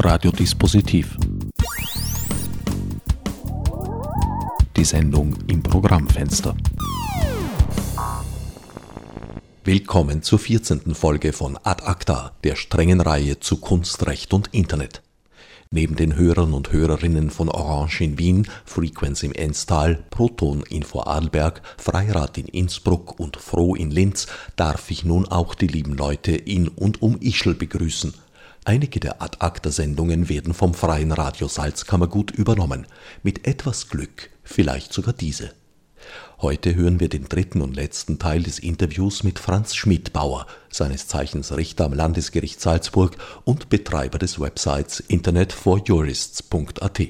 Radiodispositiv. Die Sendung im Programmfenster. Willkommen zur 14. Folge von Ad Acta, der strengen Reihe zu Kunst, Recht und Internet. Neben den Hörern und Hörerinnen von Orange in Wien, Frequenz im Enstal, Proton in Vorarlberg, Freirad in Innsbruck und Froh in Linz darf ich nun auch die lieben Leute in und um Ischl begrüßen. Einige der Ad Acta Sendungen werden vom Freien Radio Salzkammergut übernommen. Mit etwas Glück vielleicht sogar diese. Heute hören wir den dritten und letzten Teil des Interviews mit Franz Schmidbauer, seines Zeichens Richter am Landesgericht Salzburg und Betreiber des Websites internetforjurists.at.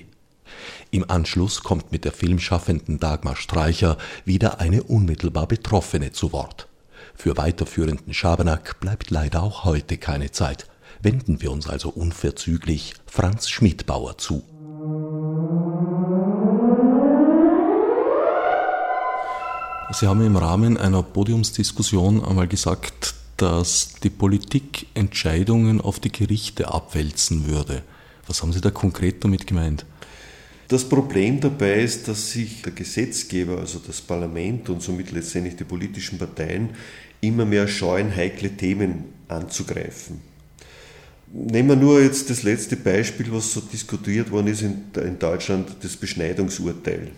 Im Anschluss kommt mit der Filmschaffenden Dagmar Streicher wieder eine unmittelbar Betroffene zu Wort. Für weiterführenden Schabernack bleibt leider auch heute keine Zeit. Wenden wir uns also unverzüglich Franz Schmidbauer zu. Sie haben im Rahmen einer Podiumsdiskussion einmal gesagt, dass die Politik Entscheidungen auf die Gerichte abwälzen würde. Was haben Sie da konkret damit gemeint? Das Problem dabei ist, dass sich der Gesetzgeber, also das Parlament und somit letztendlich die politischen Parteien, immer mehr scheuen, heikle Themen anzugreifen. Nehmen wir nur jetzt das letzte Beispiel, was so diskutiert worden ist in, Deutschland, das Beschneidungsurteil.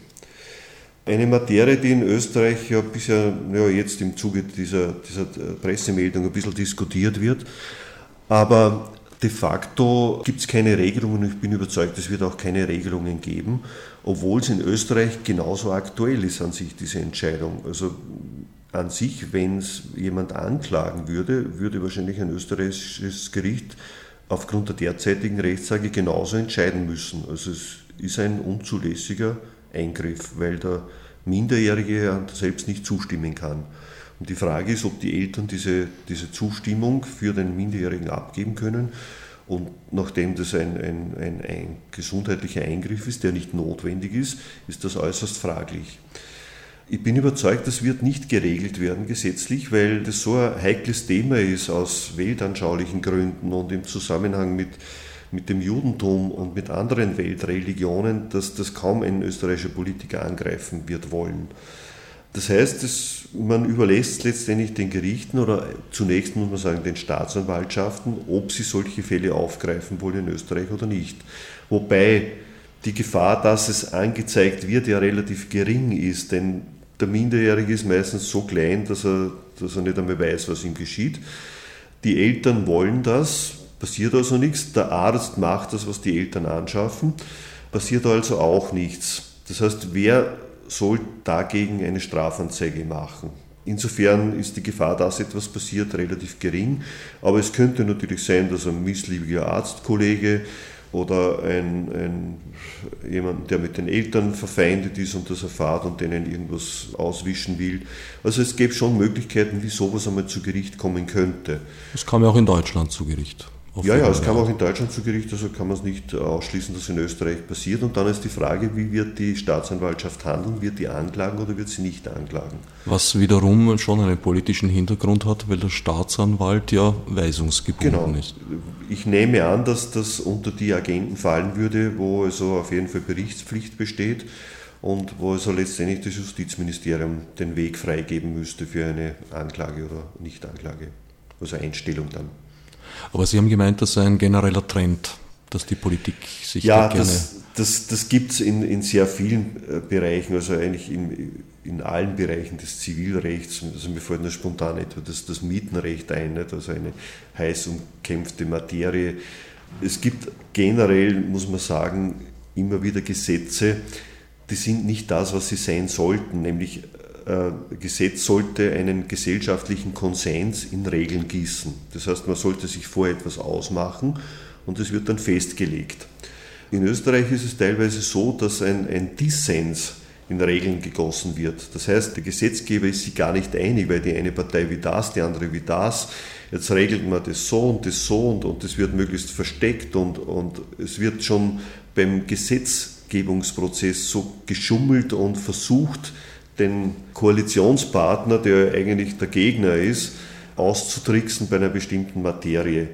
Eine Materie, die in Österreich ja bisher ja, jetzt im Zuge dieser, dieser Pressemeldung ein bisschen diskutiert wird. Aber de facto gibt es keine Regelungen ich bin überzeugt, es wird auch keine Regelungen geben, obwohl es in Österreich genauso aktuell ist an sich, diese Entscheidung. Also an sich, wenn es jemand anklagen würde, würde wahrscheinlich ein österreichisches Gericht aufgrund der derzeitigen Rechtslage genauso entscheiden müssen. Also es ist ein unzulässiger Eingriff, weil der Minderjährige selbst nicht zustimmen kann. Und die Frage ist, ob die Eltern diese, diese Zustimmung für den Minderjährigen abgeben können. Und nachdem das ein, ein, ein, ein gesundheitlicher Eingriff ist, der nicht notwendig ist, ist das äußerst fraglich. Ich bin überzeugt, das wird nicht geregelt werden gesetzlich, weil das so ein heikles Thema ist aus weltanschaulichen Gründen und im Zusammenhang mit mit dem Judentum und mit anderen Weltreligionen, dass das kaum ein österreichischer Politiker angreifen wird wollen. Das heißt, dass man überlässt letztendlich den Gerichten oder zunächst muss man sagen den Staatsanwaltschaften, ob sie solche Fälle aufgreifen wollen in Österreich oder nicht. Wobei die Gefahr, dass es angezeigt wird, ja relativ gering ist, denn der Minderjährige ist meistens so klein, dass er, dass er nicht einmal weiß, was ihm geschieht. Die Eltern wollen das, Passiert also nichts. Der Arzt macht das, was die Eltern anschaffen. Passiert also auch nichts. Das heißt, wer soll dagegen eine Strafanzeige machen? Insofern ist die Gefahr, dass etwas passiert, relativ gering. Aber es könnte natürlich sein, dass ein missliebiger Arztkollege oder ein, ein, jemand, der mit den Eltern verfeindet ist und das erfahrt und denen irgendwas auswischen will. Also es gäbe schon Möglichkeiten, wie sowas einmal zu Gericht kommen könnte. Es kam ja auch in Deutschland zu Gericht. Ja, ja, es kam auch in Deutschland zu Gericht, also kann man es nicht ausschließen, dass in Österreich passiert. Und dann ist die Frage, wie wird die Staatsanwaltschaft handeln? Wird die anklagen oder wird sie nicht anklagen? Was wiederum schon einen politischen Hintergrund hat, weil der Staatsanwalt ja weisungsgebunden genau. ist. Ich nehme an, dass das unter die Agenten fallen würde, wo also auf jeden Fall Berichtspflicht besteht und wo also letztendlich das Justizministerium den Weg freigeben müsste für eine Anklage oder Nichtanklage, also Einstellung dann. Aber Sie haben gemeint, das sei ein genereller Trend, dass die Politik sich ja, da gerne... Das, das, das gibt es in, in sehr vielen äh, Bereichen, also eigentlich in, in allen Bereichen des Zivilrechts. Also mir fällt nur spontan etwa das, das Mietenrecht ein, nicht? also eine heiß umkämpfte Materie. Es gibt generell, muss man sagen, immer wieder Gesetze, die sind nicht das, was sie sein sollten, nämlich Gesetz sollte einen gesellschaftlichen Konsens in Regeln gießen. Das heißt, man sollte sich vorher etwas ausmachen und es wird dann festgelegt. In Österreich ist es teilweise so, dass ein, ein Dissens in Regeln gegossen wird. Das heißt, der Gesetzgeber ist sich gar nicht einig, weil die eine Partei wie das, die andere wie das. Jetzt regelt man das so und das so und, und das wird möglichst versteckt und, und es wird schon beim Gesetzgebungsprozess so geschummelt und versucht, den Koalitionspartner, der eigentlich der Gegner ist, auszutricksen bei einer bestimmten Materie.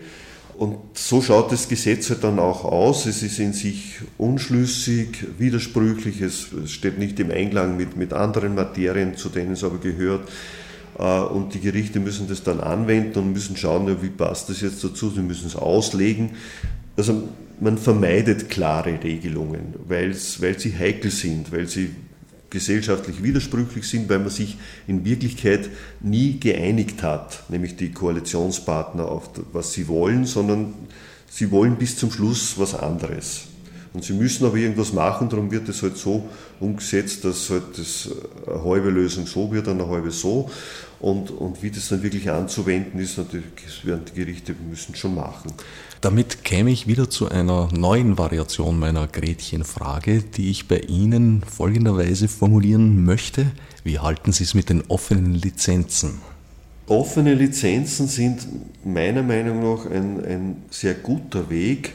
Und so schaut das Gesetz halt dann auch aus. Es ist in sich unschlüssig, widersprüchlich, es steht nicht im Einklang mit, mit anderen Materien, zu denen es aber gehört. Äh, und die Gerichte müssen das dann anwenden und müssen schauen, wie passt das jetzt dazu. Sie müssen es auslegen. Also man vermeidet klare Regelungen, weil sie heikel sind, weil sie gesellschaftlich widersprüchlich sind, weil man sich in Wirklichkeit nie geeinigt hat, nämlich die Koalitionspartner auf was sie wollen, sondern sie wollen bis zum Schluss was anderes. Und sie müssen aber irgendwas machen, darum wird es halt so umgesetzt, dass halt das eine halbe Lösung so wird, eine halbe so. Und, und wie das dann wirklich anzuwenden ist, natürlich, das werden die Gerichte müssen schon machen. Damit käme ich wieder zu einer neuen Variation meiner Gretchenfrage, die ich bei Ihnen folgenderweise formulieren möchte. Wie halten Sie es mit den offenen Lizenzen? Offene Lizenzen sind meiner Meinung nach ein, ein sehr guter Weg,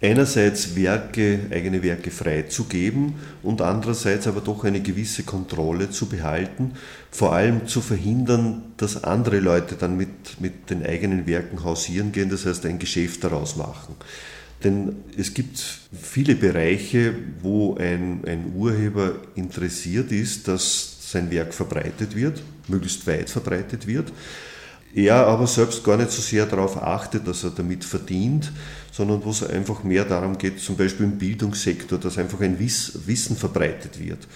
einerseits Werke, eigene Werke freizugeben und andererseits aber doch eine gewisse Kontrolle zu behalten, vor allem zu verhindern, dass andere Leute dann mit, mit den eigenen Werken hausieren gehen, das heißt ein Geschäft daraus machen. Denn es gibt viele Bereiche, wo ein, ein Urheber interessiert ist, dass sein Werk verbreitet wird, möglichst weit verbreitet wird er aber selbst gar nicht so sehr darauf achtet, dass er damit verdient, sondern wo es einfach mehr darum geht, zum Beispiel im Bildungssektor, dass einfach ein Wissen verbreitet wird.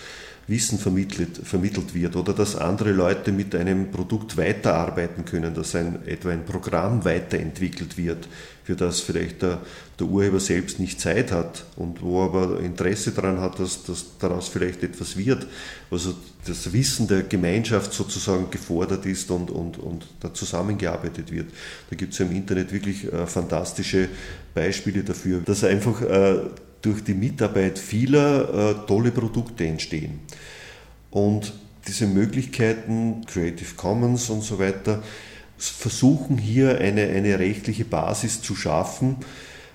Wissen vermittelt, vermittelt wird oder dass andere Leute mit einem Produkt weiterarbeiten können, dass ein, etwa ein Programm weiterentwickelt wird, für das vielleicht der, der Urheber selbst nicht Zeit hat und wo aber Interesse daran hat, dass, dass daraus vielleicht etwas wird. Also das Wissen der Gemeinschaft sozusagen gefordert ist und, und, und da zusammengearbeitet wird. Da gibt es ja im Internet wirklich äh, fantastische Beispiele dafür, dass einfach äh, durch die Mitarbeit vieler äh, tolle Produkte entstehen. Und diese Möglichkeiten, Creative Commons und so weiter, versuchen hier eine, eine rechtliche Basis zu schaffen,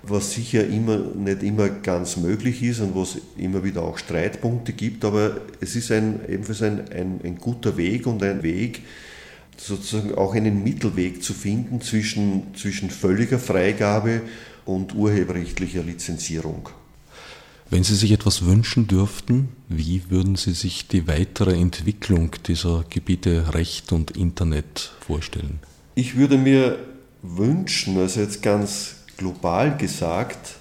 was sicher immer, nicht immer ganz möglich ist und wo es immer wieder auch Streitpunkte gibt, aber es ist ein, ebenfalls ein, ein, ein guter Weg und ein Weg, sozusagen auch einen Mittelweg zu finden zwischen, zwischen völliger Freigabe und urheberrechtlicher Lizenzierung. Wenn Sie sich etwas wünschen dürften, wie würden Sie sich die weitere Entwicklung dieser Gebiete Recht und Internet vorstellen? Ich würde mir wünschen, also jetzt ganz global gesagt,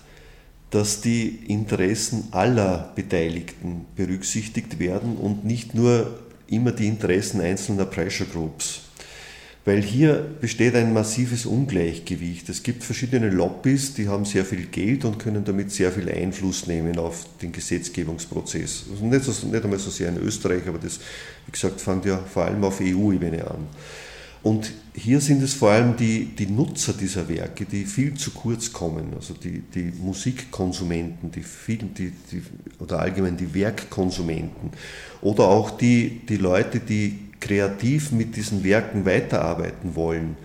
dass die Interessen aller Beteiligten berücksichtigt werden und nicht nur immer die Interessen einzelner Pressure Groups. Weil hier besteht ein massives Ungleichgewicht. Es gibt verschiedene Lobbys, die haben sehr viel Geld und können damit sehr viel Einfluss nehmen auf den Gesetzgebungsprozess. Also nicht, so, nicht einmal so sehr in Österreich, aber das, wie gesagt, fängt ja vor allem auf EU-Ebene an. Und hier sind es vor allem die, die Nutzer dieser Werke, die viel zu kurz kommen, also die, die Musikkonsumenten, die Film, die, die, oder allgemein die Werkkonsumenten oder auch die, die Leute, die kreativ mit diesen Werken weiterarbeiten wollen,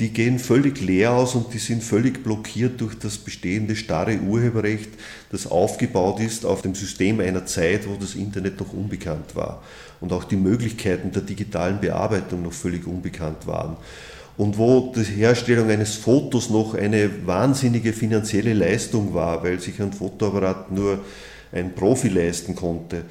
die gehen völlig leer aus und die sind völlig blockiert durch das bestehende starre Urheberrecht, das aufgebaut ist auf dem System einer Zeit, wo das Internet noch unbekannt war und auch die Möglichkeiten der digitalen Bearbeitung noch völlig unbekannt waren. Und wo die Herstellung eines Fotos noch eine wahnsinnige finanzielle Leistung war, weil sich ein Fotoapparat nur ein Profi leisten konnte.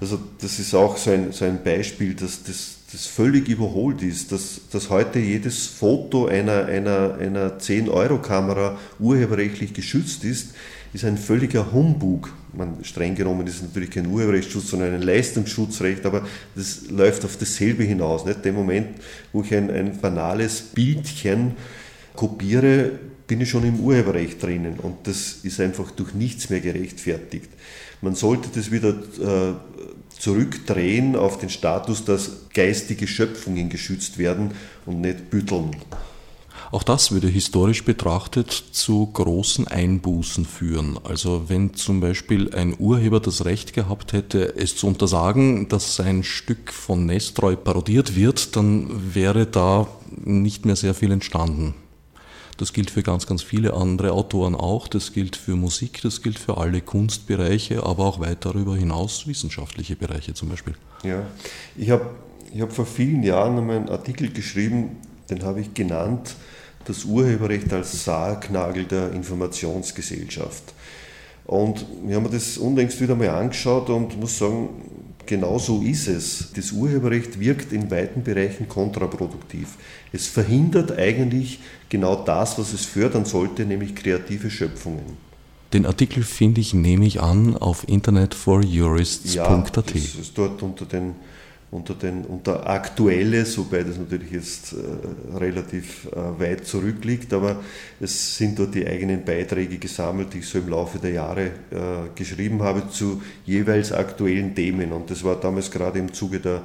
Also das ist auch so ein, so ein Beispiel, dass das, das völlig überholt ist, dass, dass heute jedes Foto einer, einer, einer 10-Euro-Kamera urheberrechtlich geschützt ist, ist ein völliger Humbug. Man, streng genommen ist es natürlich kein Urheberrechtsschutz, sondern ein Leistungsschutzrecht, aber das läuft auf dasselbe hinaus. Nicht? Dem Moment, wo ich ein, ein banales Bildchen kopiere, bin ich schon im Urheberrecht drinnen und das ist einfach durch nichts mehr gerechtfertigt. Man sollte das wieder äh, zurückdrehen auf den Status, dass geistige Schöpfungen geschützt werden und nicht Bütteln. Auch das würde historisch betrachtet zu großen Einbußen führen. Also wenn zum Beispiel ein Urheber das Recht gehabt hätte, es zu untersagen, dass sein Stück von Nestroy parodiert wird, dann wäre da nicht mehr sehr viel entstanden. Das gilt für ganz, ganz viele andere Autoren auch. Das gilt für Musik, das gilt für alle Kunstbereiche, aber auch weit darüber hinaus wissenschaftliche Bereiche zum Beispiel. Ja, ich habe ich hab vor vielen Jahren einen Artikel geschrieben, den habe ich genannt, das Urheberrecht als Sargnagel der Informationsgesellschaft. Und wir haben das unlängst wieder mal angeschaut und muss sagen, genau so ist es. Das Urheberrecht wirkt in weiten Bereichen kontraproduktiv. Es verhindert eigentlich genau das, was es fördern sollte, nämlich kreative Schöpfungen. Den Artikel finde ich, nehme ich an, auf internetforjurists.at. Ja, das ist dort unter den unter, den, unter Aktuelles, wobei das natürlich jetzt äh, relativ äh, weit zurückliegt, aber es sind dort die eigenen Beiträge gesammelt, die ich so im Laufe der Jahre äh, geschrieben habe zu jeweils aktuellen Themen. Und das war damals gerade im Zuge der,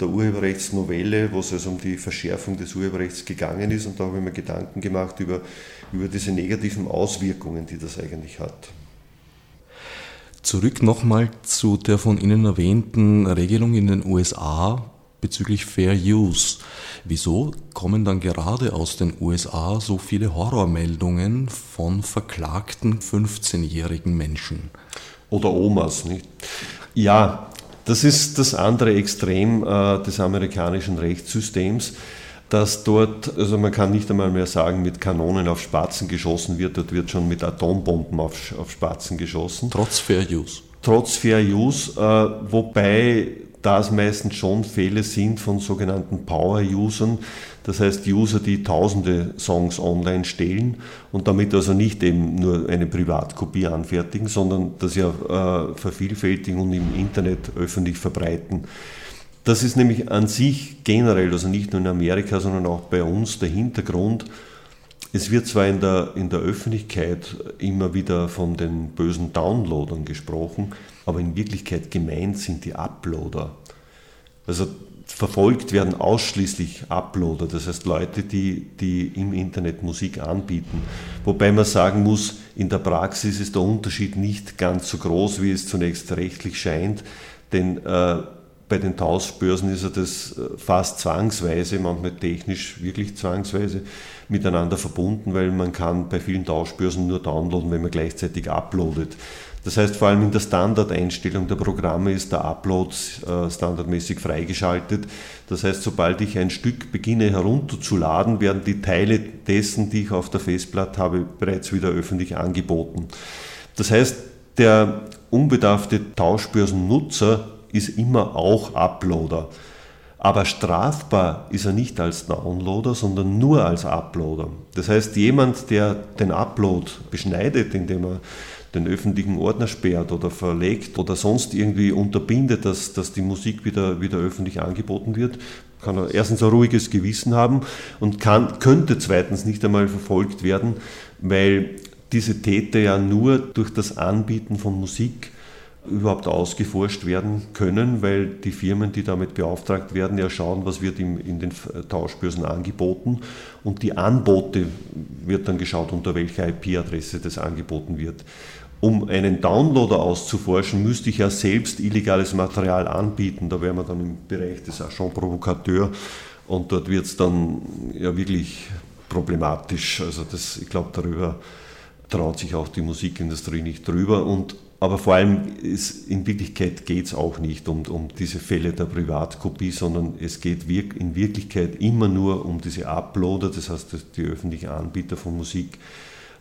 der Urheberrechtsnovelle, wo es also um die Verschärfung des Urheberrechts gegangen ist. Und da habe ich mir Gedanken gemacht über, über diese negativen Auswirkungen, die das eigentlich hat. Zurück nochmal zu der von Ihnen erwähnten Regelung in den USA bezüglich Fair Use. Wieso kommen dann gerade aus den USA so viele Horrormeldungen von verklagten 15-jährigen Menschen? Oder Omas, nicht? Ja, das ist das andere Extrem äh, des amerikanischen Rechtssystems dass dort, also man kann nicht einmal mehr sagen, mit Kanonen auf Spatzen geschossen wird, dort wird schon mit Atombomben auf, auf Spatzen geschossen. Trotz Fair Use. Trotz Fair Use, äh, wobei das meistens schon Fälle sind von sogenannten Power-Usern, das heißt User, die tausende Songs online stellen und damit also nicht eben nur eine Privatkopie anfertigen, sondern das ja äh, vervielfältigen und im Internet öffentlich verbreiten. Das ist nämlich an sich generell, also nicht nur in Amerika, sondern auch bei uns der Hintergrund. Es wird zwar in der, in der Öffentlichkeit immer wieder von den bösen Downloadern gesprochen, aber in Wirklichkeit gemeint sind die Uploader. Also verfolgt werden ausschließlich Uploader, das heißt Leute, die, die im Internet Musik anbieten. Wobei man sagen muss, in der Praxis ist der Unterschied nicht ganz so groß, wie es zunächst rechtlich scheint, denn äh, bei den Tauschbörsen ist ja das äh, fast zwangsweise, manchmal technisch wirklich zwangsweise miteinander verbunden, weil man kann bei vielen Tauschbörsen nur downloaden, wenn man gleichzeitig uploadet. Das heißt, vor allem in der Standardeinstellung der Programme ist der Upload äh, standardmäßig freigeschaltet. Das heißt, sobald ich ein Stück beginne herunterzuladen, werden die Teile dessen, die ich auf der Festplatte habe, bereits wieder öffentlich angeboten. Das heißt, der unbedarfte Tauschbörsennutzer ist immer auch Uploader. Aber strafbar ist er nicht als Downloader, sondern nur als Uploader. Das heißt, jemand, der den Upload beschneidet, indem er den öffentlichen Ordner sperrt oder verlegt oder sonst irgendwie unterbindet, dass, dass die Musik wieder, wieder öffentlich angeboten wird, kann er erstens ein ruhiges Gewissen haben und kann, könnte zweitens nicht einmal verfolgt werden, weil diese Täter ja nur durch das Anbieten von Musik überhaupt ausgeforscht werden können, weil die Firmen, die damit beauftragt werden, ja schauen, was wird in den Tauschbörsen angeboten und die Anbote wird dann geschaut, unter welcher IP-Adresse das angeboten wird. Um einen Downloader auszuforschen, müsste ich ja selbst illegales Material anbieten. Da wären wir dann im Bereich des Agent Provocateur und dort wird es dann ja wirklich problematisch. Also das, ich glaube, darüber traut sich auch die Musikindustrie nicht drüber und aber vor allem ist, in Wirklichkeit geht es auch nicht um, um diese Fälle der Privatkopie, sondern es geht in Wirklichkeit immer nur um diese Uploader, das heißt die öffentlichen Anbieter von Musik,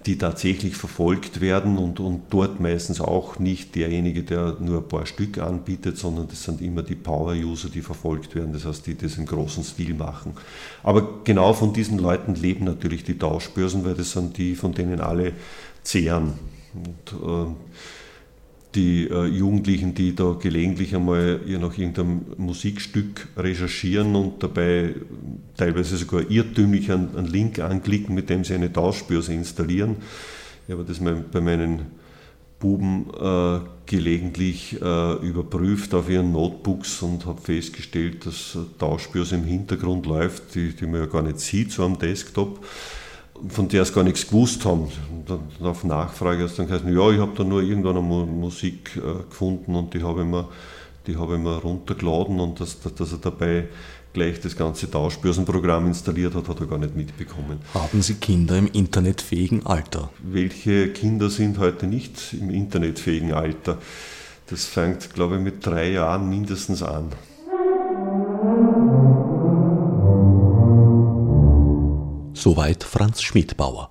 die tatsächlich verfolgt werden und, und dort meistens auch nicht derjenige, der nur ein paar Stück anbietet, sondern das sind immer die Power-User, die verfolgt werden, das heißt, die das im großen Stil machen. Aber genau von diesen Leuten leben natürlich die Tauschbörsen, weil das sind die, von denen alle zehren. Und, äh, die äh, Jugendlichen, die da gelegentlich einmal nach irgendeinem Musikstück recherchieren und dabei teilweise sogar irrtümlich einen, einen Link anklicken, mit dem sie eine Tauschbörse installieren. Ich habe das bei meinen Buben äh, gelegentlich äh, überprüft auf ihren Notebooks und habe festgestellt, dass Tauschbörse im Hintergrund läuft, die, die man ja gar nicht sieht, so am Desktop von der es gar nichts gewusst haben. Und dann auf Nachfrage hat es dann gesagt, ja, ich habe da nur irgendwann eine Musik äh, gefunden und die habe ich mir, die habe ich mir runtergeladen und dass, dass er dabei gleich das ganze Tauschbörsenprogramm installiert hat, hat er gar nicht mitbekommen. Haben Sie Kinder im internetfähigen Alter? Welche Kinder sind heute nicht im internetfähigen Alter? Das fängt, glaube ich, mit drei Jahren mindestens an. Soweit Franz Schmidbauer.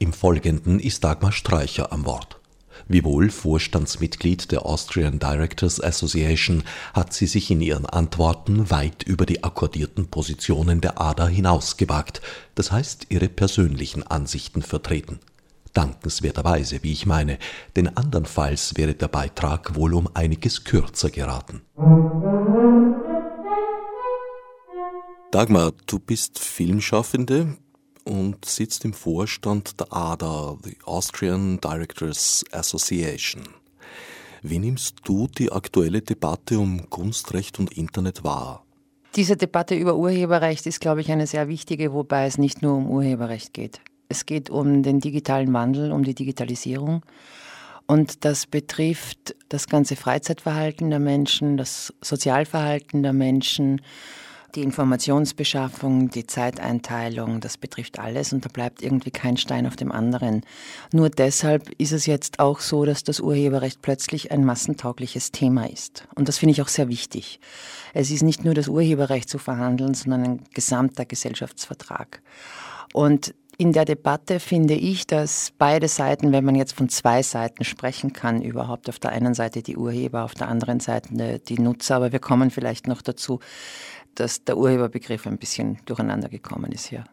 Im Folgenden ist Dagmar Streicher am Wort. Wiewohl Vorstandsmitglied der Austrian Directors Association hat sie sich in ihren Antworten weit über die akkordierten Positionen der ADA hinausgewagt, das heißt ihre persönlichen Ansichten vertreten. Dankenswerterweise, wie ich meine, denn andernfalls wäre der Beitrag wohl um einiges kürzer geraten. Dagmar, du bist Filmschaffende, und sitzt im Vorstand der ADA, the Austrian Directors Association. Wie nimmst du die aktuelle Debatte um Kunstrecht und Internet wahr? Diese Debatte über Urheberrecht ist, glaube ich, eine sehr wichtige, wobei es nicht nur um Urheberrecht geht. Es geht um den digitalen Wandel, um die Digitalisierung. Und das betrifft das ganze Freizeitverhalten der Menschen, das Sozialverhalten der Menschen, die Informationsbeschaffung, die Zeiteinteilung, das betrifft alles und da bleibt irgendwie kein Stein auf dem anderen. Nur deshalb ist es jetzt auch so, dass das Urheberrecht plötzlich ein massentaugliches Thema ist. Und das finde ich auch sehr wichtig. Es ist nicht nur das Urheberrecht zu verhandeln, sondern ein gesamter Gesellschaftsvertrag. Und in der Debatte finde ich, dass beide Seiten, wenn man jetzt von zwei Seiten sprechen kann, überhaupt auf der einen Seite die Urheber, auf der anderen Seite die Nutzer, aber wir kommen vielleicht noch dazu, dass der Urheberbegriff ein bisschen durcheinander gekommen ist hier.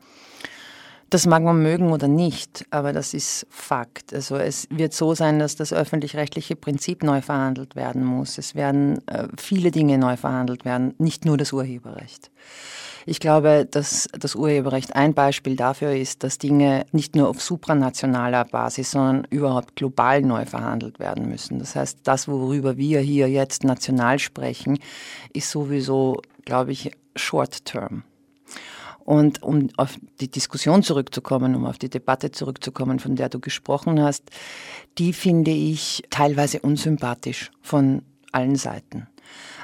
Das mag man mögen oder nicht, aber das ist Fakt. Also es wird so sein, dass das öffentlich-rechtliche Prinzip neu verhandelt werden muss. Es werden äh, viele Dinge neu verhandelt werden, nicht nur das Urheberrecht. Ich glaube, dass das Urheberrecht ein Beispiel dafür ist, dass Dinge nicht nur auf supranationaler Basis, sondern überhaupt global neu verhandelt werden müssen. Das heißt, das, worüber wir hier jetzt national sprechen, ist sowieso glaube ich, short term. Und um auf die Diskussion zurückzukommen, um auf die Debatte zurückzukommen, von der du gesprochen hast, die finde ich teilweise unsympathisch von allen Seiten.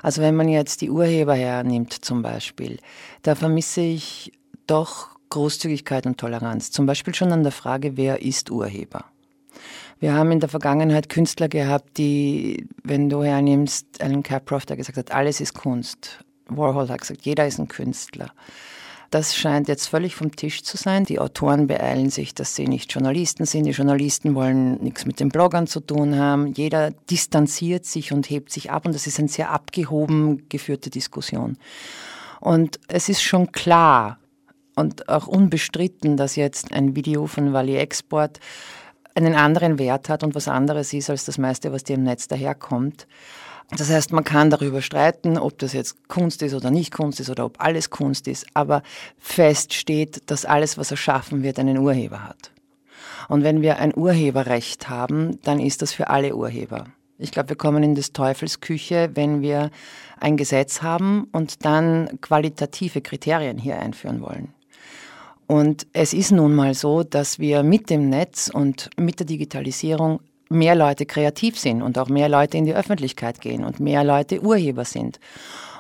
Also wenn man jetzt die Urheber hernimmt zum Beispiel, da vermisse ich doch Großzügigkeit und Toleranz. Zum Beispiel schon an der Frage, wer ist Urheber? Wir haben in der Vergangenheit Künstler gehabt, die, wenn du hernimmst, Alan Caproff, der gesagt hat, alles ist Kunst. Warhol hat gesagt, jeder ist ein Künstler. Das scheint jetzt völlig vom Tisch zu sein. Die Autoren beeilen sich, dass sie nicht Journalisten sind. Die Journalisten wollen nichts mit den Bloggern zu tun haben. Jeder distanziert sich und hebt sich ab. Und das ist eine sehr abgehoben geführte Diskussion. Und es ist schon klar und auch unbestritten, dass jetzt ein Video von Valley Export einen anderen Wert hat und was anderes ist als das meiste, was dir im Netz daherkommt. Das heißt, man kann darüber streiten, ob das jetzt Kunst ist oder nicht Kunst ist oder ob alles Kunst ist, aber fest steht, dass alles, was erschaffen wird, einen Urheber hat. Und wenn wir ein Urheberrecht haben, dann ist das für alle Urheber. Ich glaube, wir kommen in des Teufels Küche, wenn wir ein Gesetz haben und dann qualitative Kriterien hier einführen wollen. Und es ist nun mal so, dass wir mit dem Netz und mit der Digitalisierung mehr Leute kreativ sind und auch mehr Leute in die Öffentlichkeit gehen und mehr Leute Urheber sind.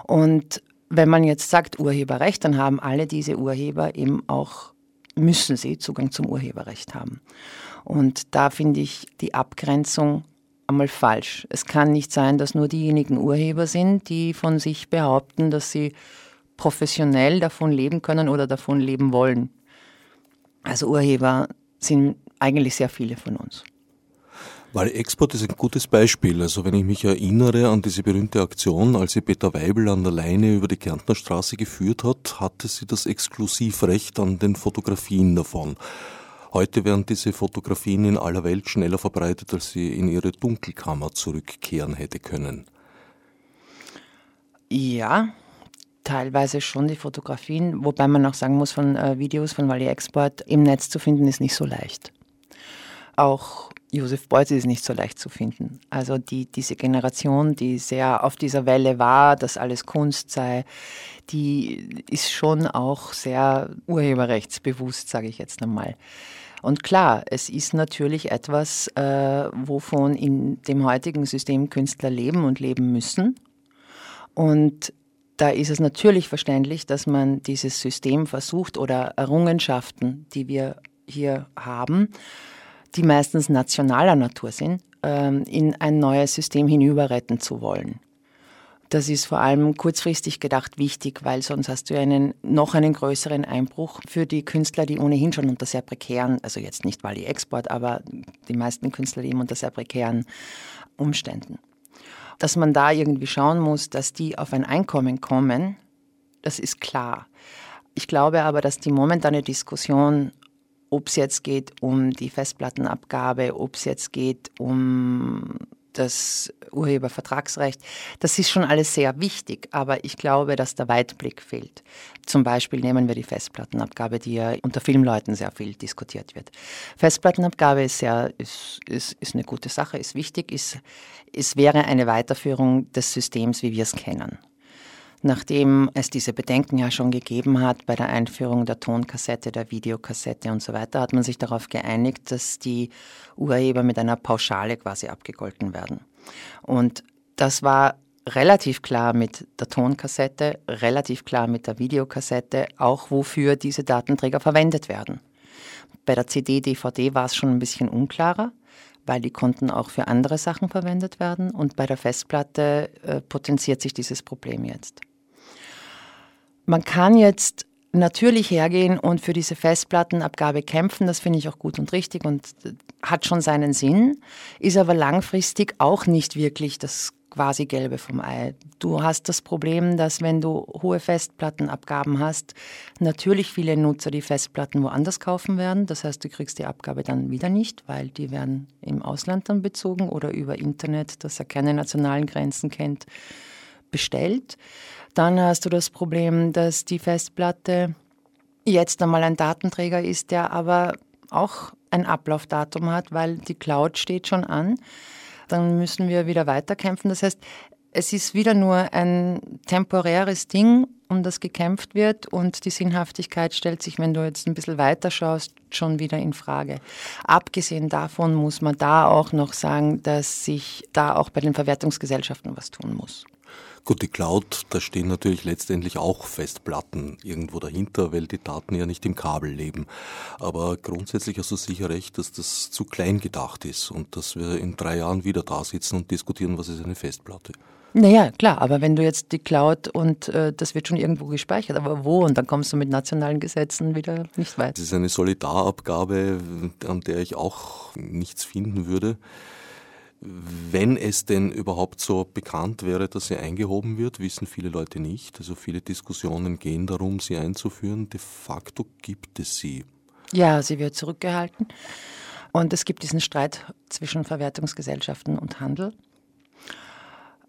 Und wenn man jetzt sagt Urheberrecht, dann haben alle diese Urheber eben auch, müssen sie Zugang zum Urheberrecht haben. Und da finde ich die Abgrenzung einmal falsch. Es kann nicht sein, dass nur diejenigen Urheber sind, die von sich behaupten, dass sie professionell davon leben können oder davon leben wollen. Also Urheber sind eigentlich sehr viele von uns. Weil Export ist ein gutes Beispiel. Also wenn ich mich erinnere an diese berühmte Aktion, als sie Peter Weibel an der Leine über die Kärntner Straße geführt hat, hatte sie das Exklusivrecht an den Fotografien davon. Heute werden diese Fotografien in aller Welt schneller verbreitet, als sie in ihre Dunkelkammer zurückkehren hätte können. Ja, teilweise schon die Fotografien, wobei man auch sagen muss, von äh, Videos von Valley Export im Netz zu finden, ist nicht so leicht. Auch Josef Beuys ist nicht so leicht zu finden. Also die, diese Generation, die sehr auf dieser Welle war, dass alles Kunst sei, die ist schon auch sehr urheberrechtsbewusst, sage ich jetzt einmal. Und klar, es ist natürlich etwas, äh, wovon in dem heutigen System Künstler leben und leben müssen. Und da ist es natürlich verständlich, dass man dieses System versucht oder Errungenschaften, die wir hier haben, die meistens nationaler Natur sind, ähm, in ein neues System hinüber retten zu wollen. Das ist vor allem kurzfristig gedacht wichtig, weil sonst hast du einen noch einen größeren Einbruch für die Künstler, die ohnehin schon unter sehr prekären, also jetzt nicht Wally Export, aber die meisten Künstler leben unter sehr prekären Umständen. Dass man da irgendwie schauen muss, dass die auf ein Einkommen kommen, das ist klar. Ich glaube aber, dass die momentane Diskussion, ob es jetzt geht um die Festplattenabgabe, ob es jetzt geht um das Urhebervertragsrecht, das ist schon alles sehr wichtig, aber ich glaube, dass der Weitblick fehlt. Zum Beispiel nehmen wir die Festplattenabgabe, die ja unter Filmleuten sehr viel diskutiert wird. Festplattenabgabe ist, sehr, ist, ist, ist eine gute Sache, ist wichtig, ist, es wäre eine Weiterführung des Systems, wie wir es kennen. Nachdem es diese Bedenken ja schon gegeben hat bei der Einführung der Tonkassette, der Videokassette und so weiter, hat man sich darauf geeinigt, dass die Urheber mit einer Pauschale quasi abgegolten werden. Und das war relativ klar mit der Tonkassette, relativ klar mit der Videokassette, auch wofür diese Datenträger verwendet werden. Bei der CD, DVD war es schon ein bisschen unklarer, weil die konnten auch für andere Sachen verwendet werden und bei der Festplatte äh, potenziert sich dieses Problem jetzt. Man kann jetzt natürlich hergehen und für diese Festplattenabgabe kämpfen. Das finde ich auch gut und richtig und hat schon seinen Sinn, ist aber langfristig auch nicht wirklich das quasi Gelbe vom Ei. Du hast das Problem, dass wenn du hohe Festplattenabgaben hast, natürlich viele Nutzer die Festplatten woanders kaufen werden. Das heißt, du kriegst die Abgabe dann wieder nicht, weil die werden im Ausland dann bezogen oder über Internet, das ja keine nationalen Grenzen kennt, bestellt. Dann hast du das Problem, dass die Festplatte jetzt einmal ein Datenträger ist, der aber auch ein Ablaufdatum hat, weil die Cloud steht schon an. Dann müssen wir wieder weiterkämpfen. Das heißt, es ist wieder nur ein temporäres Ding, um das gekämpft wird und die Sinnhaftigkeit stellt sich, wenn du jetzt ein bisschen weiter schaust, schon wieder in Frage. Abgesehen davon muss man da auch noch sagen, dass sich da auch bei den Verwertungsgesellschaften was tun muss. Gut, die Cloud, da stehen natürlich letztendlich auch Festplatten irgendwo dahinter, weil die Daten ja nicht im Kabel leben. Aber grundsätzlich hast du sicher recht, dass das zu klein gedacht ist und dass wir in drei Jahren wieder da sitzen und diskutieren, was ist eine Festplatte. Naja, klar, aber wenn du jetzt die Cloud und äh, das wird schon irgendwo gespeichert, aber wo? Und dann kommst du mit nationalen Gesetzen wieder nicht weit. Das ist eine Solidarabgabe, an der ich auch nichts finden würde. Wenn es denn überhaupt so bekannt wäre, dass sie eingehoben wird, wissen viele Leute nicht. Also viele Diskussionen gehen darum, sie einzuführen. De facto gibt es sie. Ja, sie wird zurückgehalten. Und es gibt diesen Streit zwischen Verwertungsgesellschaften und Handel.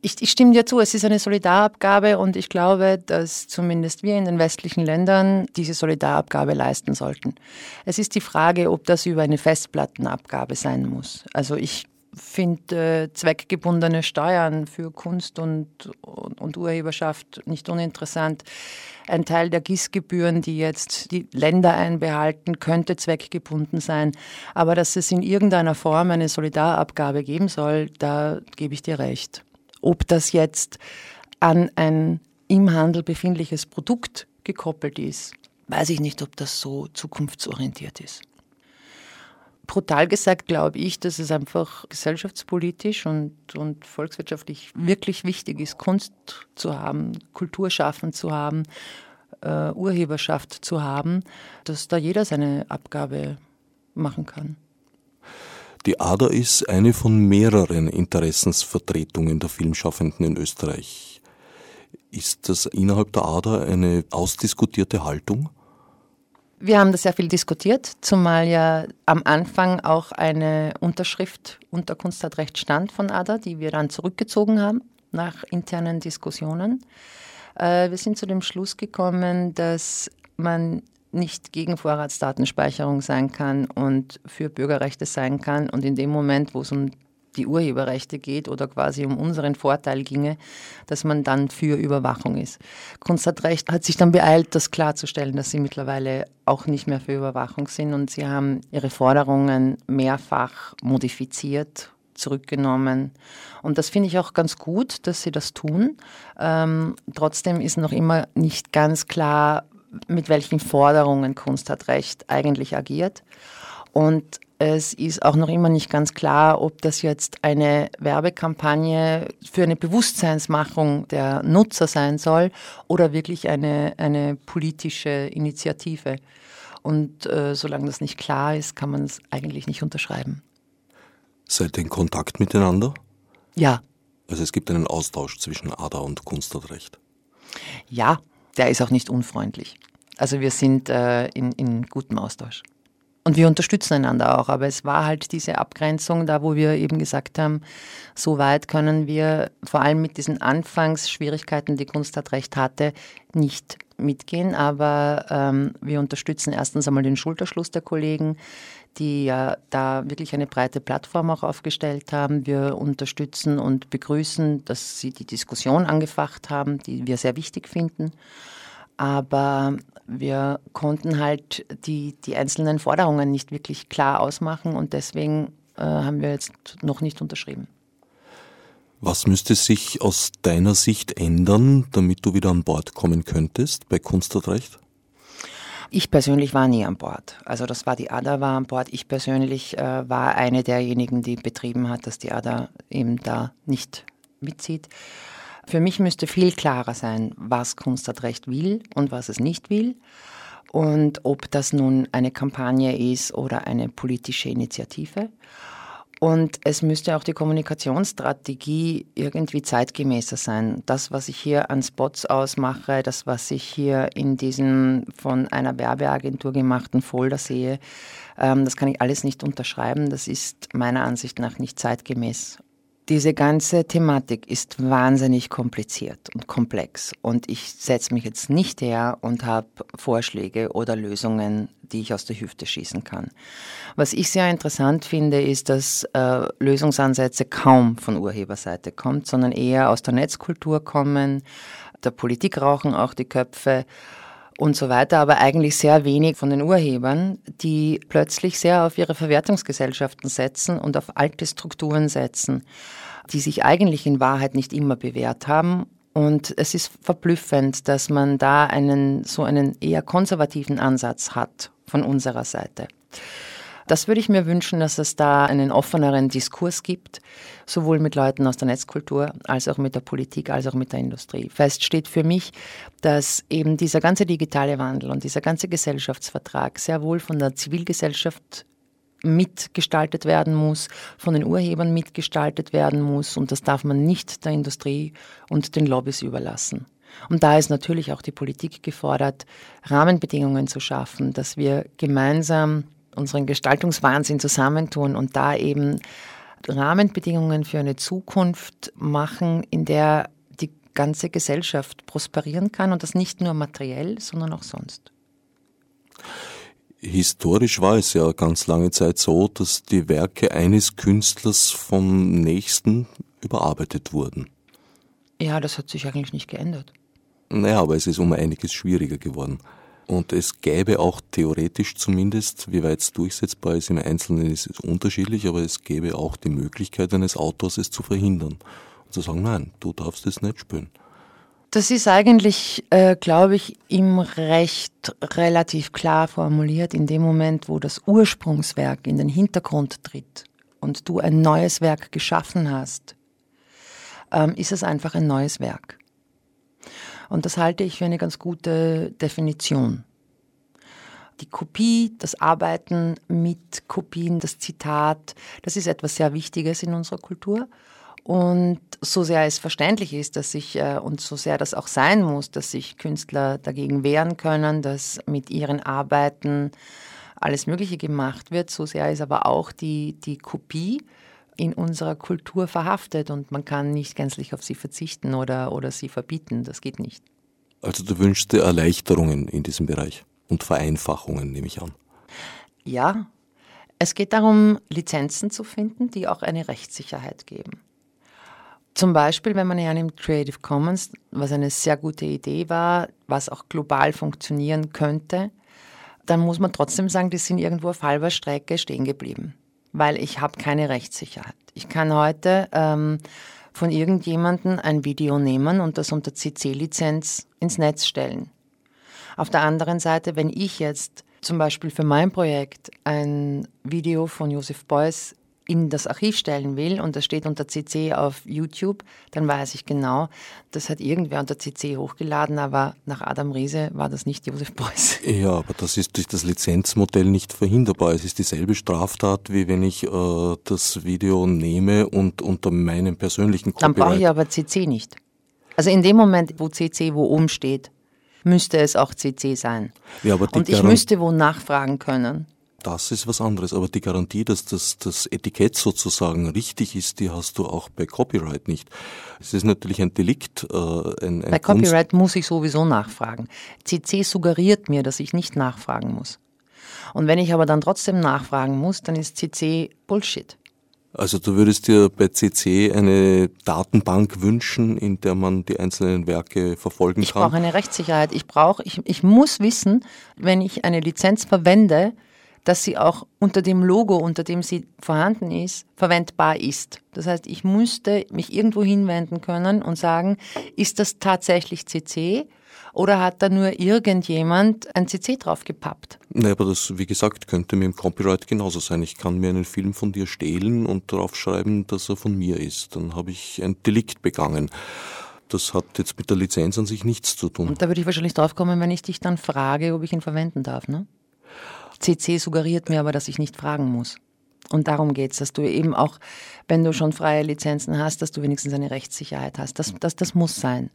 Ich, ich, stimme dir zu, es ist eine Solidarabgabe und ich glaube, dass zumindest wir in den westlichen Ländern diese Solidarabgabe leisten sollten. Es ist die Frage, ob das über eine Festplattenabgabe sein muss. Also ich finde äh, zweckgebundene Steuern für Kunst und, und, und, Urheberschaft nicht uninteressant. Ein Teil der GIS-Gebühren, die jetzt die Länder einbehalten, könnte zweckgebunden sein. Aber dass es in irgendeiner Form eine Solidarabgabe geben soll, da gebe ich dir recht. Ob das jetzt an ein im Handel befindliches Produkt gekoppelt ist, weiß ich nicht, ob das so zukunftsorientiert ist brutal gesagt glaube ich, dass es einfach gesellschaftspolitisch und, und volkswirtschaftlich wirklich wichtig ist, Kunst zu haben, Kulturschaffen zu haben, äh, Urheberschaft zu haben, dass da jeder seine Abgabe machen kann. Die ADA ist eine von mehreren Interessensvertretungen der Filmschaffenden in Österreich. Ist das innerhalb der ADA eine ausdiskutierte Haltung? Wir haben das sehr viel diskutiert, zumal ja am Anfang auch eine Unterschrift unter Kunststadtrecht stand von ADA, die wir dann zurückgezogen haben nach internen Diskussionen. Äh, wir sind zu dem Schluss gekommen, dass man nicht gegen Vorratsdatenspeicherung sein kann und für Bürgerrechte sein kann. Und in dem Moment, wo es um die Urheberrechte geht oder quasi um unseren Vorteil ginge, dass man dann für Überwachung ist. Kunststadtrecht hat sich dann beeilt, das klarzustellen, dass sie mittlerweile auch nicht mehr für Überwachung sind und sie haben ihre Forderungen mehrfach modifiziert zurückgenommen. Und das finde ich auch ganz gut, dass sie das tun. Ähm, trotzdem ist noch immer nicht ganz klar, mit welchen Forderungen Kunst hat Recht eigentlich agiert. Und es ist auch noch immer nicht ganz klar, ob das jetzt eine Werbekampagne für eine Bewusstseinsmachung der Nutzer sein soll oder wirklich eine, eine politische Initiative. Und äh, solange das nicht klar ist, kann man es eigentlich nicht unterschreiben. Seid ihr in Kontakt miteinander? Ja. Also es gibt einen Austausch zwischen ADA und Kunstadrecht. Ja, der ist auch nicht unfreundlich. Also wir sind äh, in, in gutem Austausch. Und wir unterstützen einander auch. Aber es war halt diese Abgrenzung, da wo wir eben gesagt haben, so weit können wir vor allem mit diesen Anfangsschwierigkeiten, die Kunstadrecht hatte, nicht mitgehen. Aber ähm, wir unterstützen erstens einmal den Schulterschluss der Kollegen die ja da wirklich eine breite Plattform auch aufgestellt haben. Wir unterstützen und begrüßen, dass sie die Diskussion angefacht haben, die wir sehr wichtig finden. Aber wir konnten halt die, die einzelnen Forderungen nicht wirklich klar ausmachen und deswegen äh, haben wir jetzt noch nicht unterschrieben. Was müsste sich aus deiner Sicht ändern, damit du wieder an Bord kommen könntest bei Kunstadrecht? Ich persönlich war nie an Bord. Also das war die ADA war an Bord. Ich persönlich äh, war eine derjenigen, die betrieben hat, dass die ADA eben da nicht mitzieht. Für mich müsste viel klarer sein, was Kunstadrecht will und was es nicht will. Und ob das nun eine Kampagne ist oder eine politische Initiative. Und es müsste auch die Kommunikationsstrategie irgendwie zeitgemäßer sein. Das, was ich hier an Spots ausmache, das, was ich hier in diesem von einer Werbeagentur gemachten Folder sehe, ähm, das kann ich alles nicht unterschreiben. Das ist meiner Ansicht nach nicht zeitgemäß. Diese ganze Thematik ist wahnsinnig kompliziert und komplex und ich setze mich jetzt nicht her und habe Vorschläge oder Lösungen, die ich aus der Hüfte schießen kann. Was ich sehr interessant finde, ist, dass äh, Lösungsansätze kaum von Urheberseite kommen, sondern eher aus der Netzkultur kommen. Der Politik rauchen auch die Köpfe und so weiter, aber eigentlich sehr wenig von den Urhebern, die plötzlich sehr auf ihre Verwertungsgesellschaften setzen und auf alte Strukturen setzen, die sich eigentlich in Wahrheit nicht immer bewährt haben. Und es ist verblüffend, dass man da einen so einen eher konservativen Ansatz hat von unserer Seite. Das würde ich mir wünschen, dass es da einen offeneren Diskurs gibt, sowohl mit Leuten aus der Netzkultur als auch mit der Politik, als auch mit der Industrie. Fest steht für mich, dass eben dieser ganze digitale Wandel und dieser ganze Gesellschaftsvertrag sehr wohl von der Zivilgesellschaft mitgestaltet werden muss, von den Urhebern mitgestaltet werden muss und das darf man nicht der Industrie und den Lobbys überlassen. Und da ist natürlich auch die Politik gefordert, Rahmenbedingungen zu schaffen, dass wir gemeinsam unseren Gestaltungswahnsinn zusammentun und da eben Rahmenbedingungen für eine Zukunft machen, in der die ganze Gesellschaft prosperieren kann und das nicht nur materiell, sondern auch sonst. Historisch war es ja ganz lange Zeit so, dass die Werke eines Künstlers vom nächsten überarbeitet wurden. Ja, das hat sich eigentlich nicht geändert. Naja, aber es ist um einiges schwieriger geworden. Und es gäbe auch theoretisch zumindest, wie weit es durchsetzbar ist im Einzelnen, ist es unterschiedlich, aber es gäbe auch die Möglichkeit eines Autors, es zu verhindern. Und zu sagen, nein, du darfst es nicht spielen. Das ist eigentlich, äh, glaube ich, im Recht relativ klar formuliert. In dem Moment, wo das Ursprungswerk in den Hintergrund tritt und du ein neues Werk geschaffen hast, ähm, ist es einfach ein neues Werk. Und das halte ich für eine ganz gute Definition. Die Kopie, das Arbeiten mit Kopien, das Zitat, das ist etwas sehr Wichtiges in unserer Kultur. Und so sehr es verständlich ist, dass sich äh, und so sehr das auch sein muss, dass sich Künstler dagegen wehren können, dass mit ihren Arbeiten alles Mögliche gemacht wird, so sehr ist aber auch die, die Kopie in unserer Kultur verhaftet und man kann nicht gänzlich auf sie verzichten oder, oder sie verbieten. Das geht nicht. Also du wünschst dir Erleichterungen in diesem Bereich und Vereinfachungen, nehme ich an. Ja, es geht darum, Lizenzen zu finden, die auch eine Rechtssicherheit geben. Zum Beispiel, wenn man hernimmt Creative Commons, was eine sehr gute Idee war, was auch global funktionieren könnte, dann muss man trotzdem sagen, die sind irgendwo auf halber Strecke stehen geblieben weil ich habe keine Rechtssicherheit. Ich kann heute ähm, von irgendjemandem ein Video nehmen und das unter CC-Lizenz ins Netz stellen. Auf der anderen Seite, wenn ich jetzt zum Beispiel für mein Projekt ein Video von Josef Beuys in das Archiv stellen will und das steht unter CC auf YouTube, dann weiß ich genau, das hat irgendwer unter CC hochgeladen, aber nach Adam Riese war das nicht Josef Beuys. Ja, aber das ist durch das Lizenzmodell nicht verhinderbar. Es ist dieselbe Straftat, wie wenn ich äh, das Video nehme und unter meinem persönlichen Copyright... Dann brauche ich aber CC nicht. Also in dem Moment, wo CC wo oben steht, müsste es auch CC sein. Ja, aber und ich müsste wo nachfragen können das ist was anderes. Aber die Garantie, dass das, das Etikett sozusagen richtig ist, die hast du auch bei Copyright nicht. Es ist natürlich ein Delikt. Äh, ein, ein bei Copyright muss ich sowieso nachfragen. CC suggeriert mir, dass ich nicht nachfragen muss. Und wenn ich aber dann trotzdem nachfragen muss, dann ist CC Bullshit. Also du würdest dir bei CC eine Datenbank wünschen, in der man die einzelnen Werke verfolgen ich kann? Ich brauche eine Rechtssicherheit. Ich brauche, ich, ich muss wissen, wenn ich eine Lizenz verwende, dass sie auch unter dem Logo, unter dem sie vorhanden ist, verwendbar ist. Das heißt, ich müsste mich irgendwo hinwenden können und sagen, ist das tatsächlich CC oder hat da nur irgendjemand ein CC drauf gepappt? Nee, aber das, wie gesagt, könnte mir im Copyright genauso sein. Ich kann mir einen Film von dir stehlen und darauf schreiben, dass er von mir ist. Dann habe ich ein Delikt begangen. Das hat jetzt mit der Lizenz an sich nichts zu tun. Und da würde ich wahrscheinlich drauf kommen, wenn ich dich dann frage, ob ich ihn verwenden darf, ne? CC suggeriert mir aber, dass ich nicht fragen muss. Und darum geht es, dass du eben auch, wenn du schon freie Lizenzen hast, dass du wenigstens eine Rechtssicherheit hast. Das, das, das muss sein.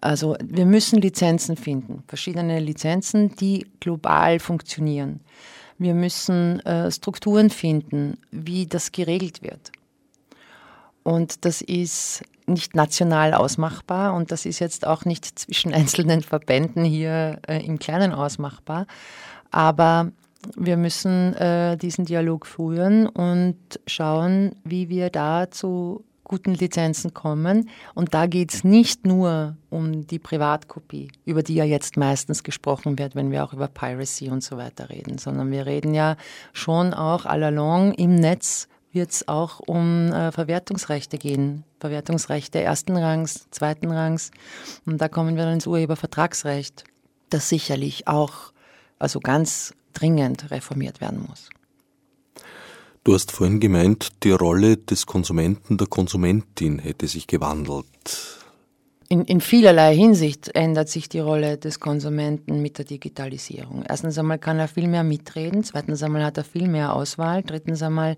Also wir müssen Lizenzen finden, verschiedene Lizenzen, die global funktionieren. Wir müssen äh, Strukturen finden, wie das geregelt wird. Und das ist nicht national ausmachbar und das ist jetzt auch nicht zwischen einzelnen Verbänden hier äh, im Kleinen ausmachbar. Aber wir müssen äh, diesen Dialog führen und schauen, wie wir da zu guten Lizenzen kommen. Und da geht es nicht nur um die Privatkopie, über die ja jetzt meistens gesprochen wird, wenn wir auch über Piracy und so weiter reden, sondern wir reden ja schon auch all along im Netz wird es auch um äh, Verwertungsrechte gehen. Verwertungsrechte ersten Rangs, zweiten Rangs. Und da kommen wir dann ins Urhebervertragsrecht, das sicherlich auch also ganz dringend reformiert werden muss. Du hast vorhin gemeint, die Rolle des Konsumenten, der Konsumentin hätte sich gewandelt. In, in, vielerlei Hinsicht ändert sich die Rolle des Konsumenten mit der Digitalisierung. Erstens einmal kann er viel mehr mitreden, zweitens einmal hat er viel mehr Auswahl, drittens einmal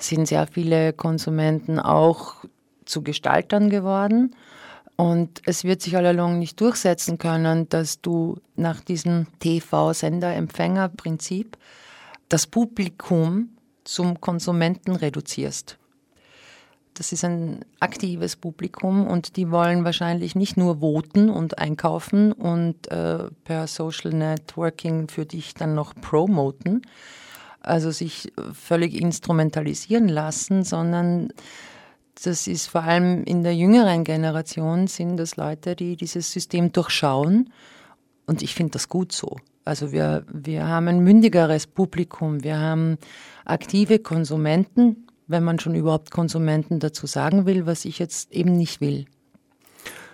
sind sehr viele Konsumenten auch zu Gestaltern geworden. Und es wird sich allalong nicht durchsetzen können, dass du nach diesem TV-Sender-Empfänger-Prinzip das Publikum zum Konsumenten reduzierst. Das ist ein aktives Publikum und die wollen wahrscheinlich nicht nur voten und einkaufen und äh, per Social Networking für dich dann noch promoten, also sich völlig instrumentalisieren lassen, sondern das ist vor allem in der jüngeren Generation sind das Leute, die dieses System durchschauen. Und ich finde das gut so. Also wir, wir haben ein mündigeres Publikum, wir haben aktive Konsumenten, wenn man schon überhaupt Konsumenten dazu sagen will, was ich jetzt eben nicht will.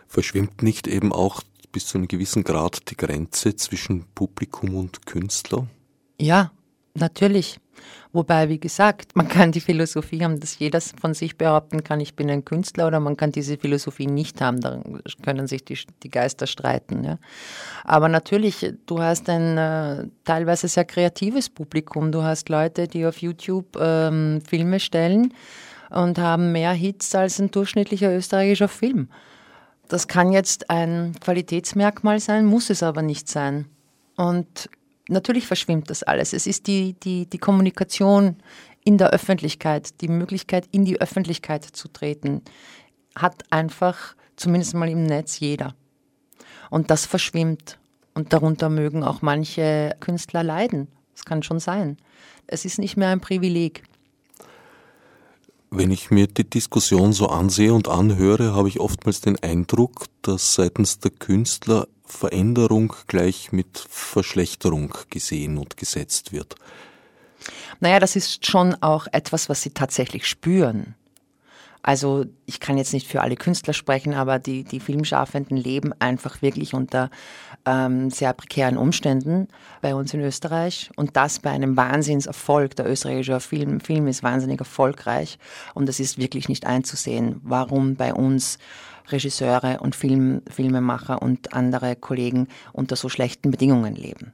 Verschwimmt nicht eben auch bis zu einem gewissen Grad die Grenze zwischen Publikum und Künstler? Ja, natürlich. Wobei, wie gesagt, man kann die Philosophie haben, dass jeder von sich behaupten kann, ich bin ein Künstler, oder man kann diese Philosophie nicht haben. Da können sich die, die Geister streiten. Ja. Aber natürlich, du hast ein äh, teilweise sehr kreatives Publikum. Du hast Leute, die auf YouTube ähm, Filme stellen und haben mehr Hits als ein durchschnittlicher österreichischer Film. Das kann jetzt ein Qualitätsmerkmal sein, muss es aber nicht sein. Und natürlich verschwimmt das alles. Es ist die, die, die Kommunikation in der Öffentlichkeit, die Möglichkeit, in die Öffentlichkeit zu treten, hat einfach, zumindest mal im Netz, jeder. Und das verschwimmt. Und darunter mögen auch manche Künstler leiden. Das kann schon sein. Es ist nicht mehr ein Privileg. Wenn ich mir die Diskussion so ansehe und anhöre, habe ich oftmals den Eindruck, dass seitens der Künstler Veränderung gleich mit Verschlechterung gesehen und gesetzt wird. Naja, das ist schon auch etwas, was sie tatsächlich spüren. Also ich kann jetzt nicht für alle Künstler sprechen, aber die, die Filmschaffenden leben einfach wirklich unter ähm, sehr prekären Umständen bei uns in Österreich und das bei einem Wahnsinnserfolg. Der österreichische Film, Film ist wahnsinnig erfolgreich und es ist wirklich nicht einzusehen, warum bei uns Regisseure und Film, Filmemacher und andere Kollegen unter so schlechten Bedingungen leben.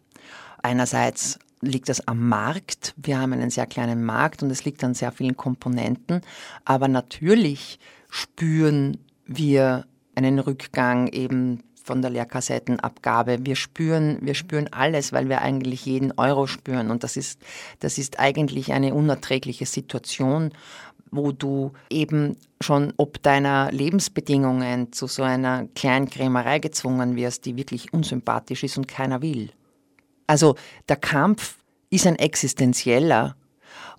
Einerseits liegt das am Markt. Wir haben einen sehr kleinen Markt und es liegt an sehr vielen Komponenten. Aber natürlich spüren wir einen Rückgang eben von der Lehrkassettenabgabe. Wir spüren, wir spüren alles, weil wir eigentlich jeden Euro spüren. Und das ist, das ist eigentlich eine unerträgliche Situation, wo du eben schon ob deiner Lebensbedingungen zu so einer kleinen Krämerei gezwungen wirst, die wirklich unsympathisch ist und keiner will. Also der Kampf ist ein existenzieller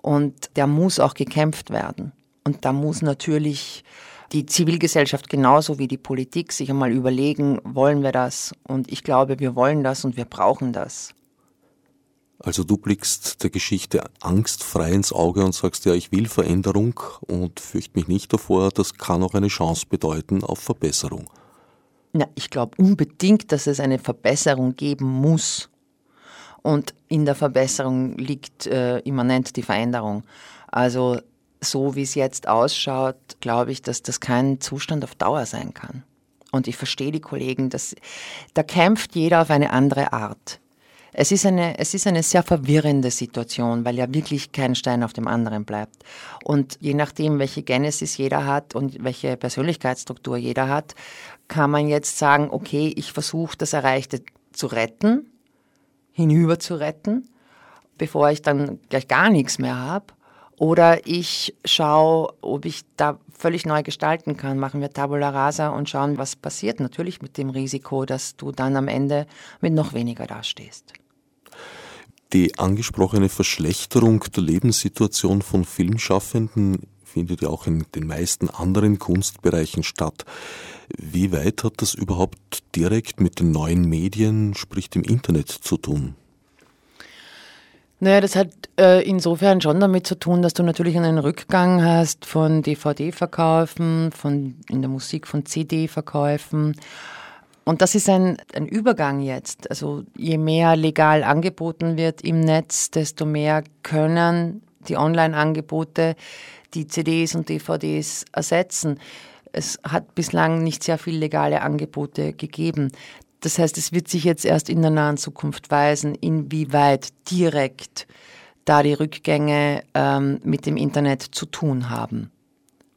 und der muss auch gekämpft werden. Und da muss natürlich die Zivilgesellschaft genauso wie die Politik sich einmal überlegen, wollen wir das? Und ich glaube, wir wollen das und wir brauchen das. Also du blickst der Geschichte angstfrei ins Auge und sagst, ja, ich will Veränderung und fürchte mich nicht davor, das kann auch eine Chance bedeuten auf Verbesserung. Ja, ich glaube unbedingt, dass es eine Verbesserung geben muss. Und in der Verbesserung liegt äh, immanent die Veränderung. Also so wie es jetzt ausschaut, glaube ich, dass das kein Zustand auf Dauer sein kann. Und ich verstehe die Kollegen, dass da kämpft jeder auf eine andere Art. Es ist eine, es ist eine sehr verwirrende Situation, weil ja wirklich kein Stein auf dem anderen bleibt. Und je nachdem, welche Genesis jeder hat und welche Persönlichkeitsstruktur jeder hat, kann man jetzt sagen, okay, ich versuche das Erreichte zu retten hinüber zu retten, bevor ich dann gleich gar nichts mehr habe. Oder ich schaue, ob ich da völlig neu gestalten kann. Machen wir Tabula Rasa und schauen, was passiert. Natürlich mit dem Risiko, dass du dann am Ende mit noch weniger dastehst. Die angesprochene Verschlechterung der Lebenssituation von Filmschaffenden findet ja auch in den meisten anderen Kunstbereichen statt. Wie weit hat das überhaupt direkt mit den neuen Medien, sprich dem Internet, zu tun? Naja, das hat äh, insofern schon damit zu tun, dass du natürlich einen Rückgang hast von DVD-Verkäufen, von in der Musik von CD-Verkäufen. Und das ist ein, ein Übergang jetzt. Also je mehr legal angeboten wird im Netz, desto mehr können die Online-Angebote die CDs und DVDs ersetzen. Es hat bislang nicht sehr viele legale Angebote gegeben. Das heißt, es wird sich jetzt erst in der nahen Zukunft weisen, inwieweit direkt da die Rückgänge ähm, mit dem Internet zu tun haben.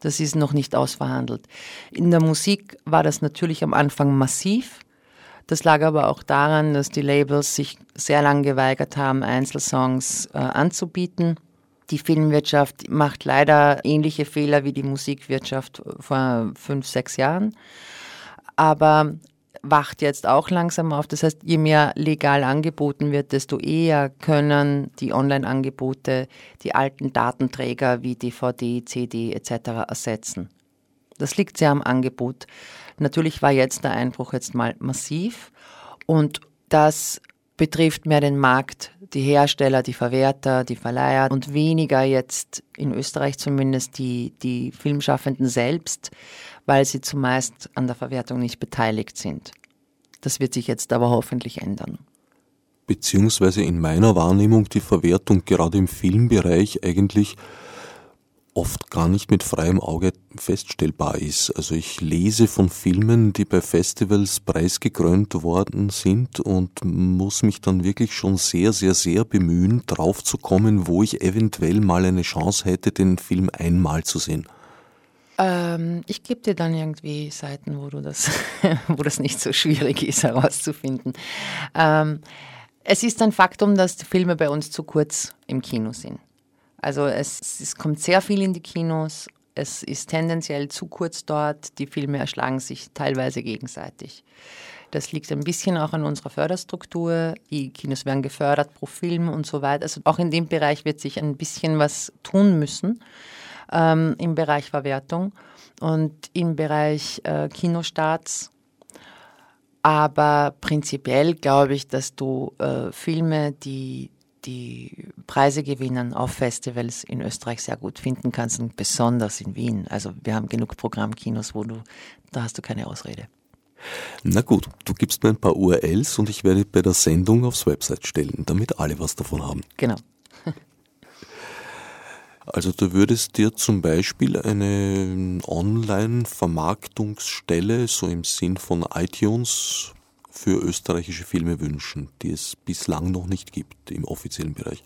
Das ist noch nicht ausverhandelt. In der Musik war das natürlich am Anfang massiv. Das lag aber auch daran, dass die Labels sich sehr lang geweigert haben, Einzelsongs äh, anzubieten. Die Filmwirtschaft macht leider ähnliche Fehler wie die Musikwirtschaft vor fünf, sechs Jahren, aber wacht jetzt auch langsam auf. Das heißt, je mehr legal angeboten wird, desto eher können die Online-Angebote die alten Datenträger wie DVD, CD etc. ersetzen. Das liegt sehr am Angebot. Natürlich war jetzt der Einbruch jetzt mal massiv und das betrifft mehr den Markt, die Hersteller, die Verwerter, die Verleiher und weniger jetzt in Österreich zumindest die, die Filmschaffenden selbst, weil sie zumeist an der Verwertung nicht beteiligt sind. Das wird sich jetzt aber hoffentlich ändern. Beziehungsweise in meiner Wahrnehmung die Verwertung gerade im Filmbereich eigentlich oft gar nicht mit freiem Auge feststellbar ist. Also ich lese von Filmen, die bei Festivals preisgekrönt worden sind und muss mich dann wirklich schon sehr, sehr, sehr bemühen, drauf zu kommen, wo ich eventuell mal eine Chance hätte, den Film einmal zu sehen. Ähm, ich gebe dir dann irgendwie Seiten, wo du das, wo das nicht so schwierig ist herauszufinden. Ähm, es ist ein Faktum, dass die Filme bei uns zu kurz im Kino sind. Also es, es kommt sehr viel in die Kinos. Es ist tendenziell zu kurz dort. Die Filme erschlagen sich teilweise gegenseitig. Das liegt ein bisschen auch an unserer Förderstruktur. Die Kinos werden gefördert pro Film und so weiter. Also auch in dem Bereich wird sich ein bisschen was tun müssen ähm, im Bereich Verwertung und im Bereich äh, Kinostarts. Aber prinzipiell glaube ich, dass du äh, Filme, die die Preise gewinnen auf Festivals in Österreich sehr gut finden kannst und besonders in Wien. Also wir haben genug Programmkinos, wo du, da hast du keine Ausrede. Na gut, du gibst mir ein paar URLs und ich werde bei der Sendung aufs Website stellen, damit alle was davon haben. Genau. Also du würdest dir zum Beispiel eine Online-Vermarktungsstelle, so im Sinn von iTunes, für österreichische Filme wünschen, die es bislang noch nicht gibt im offiziellen Bereich.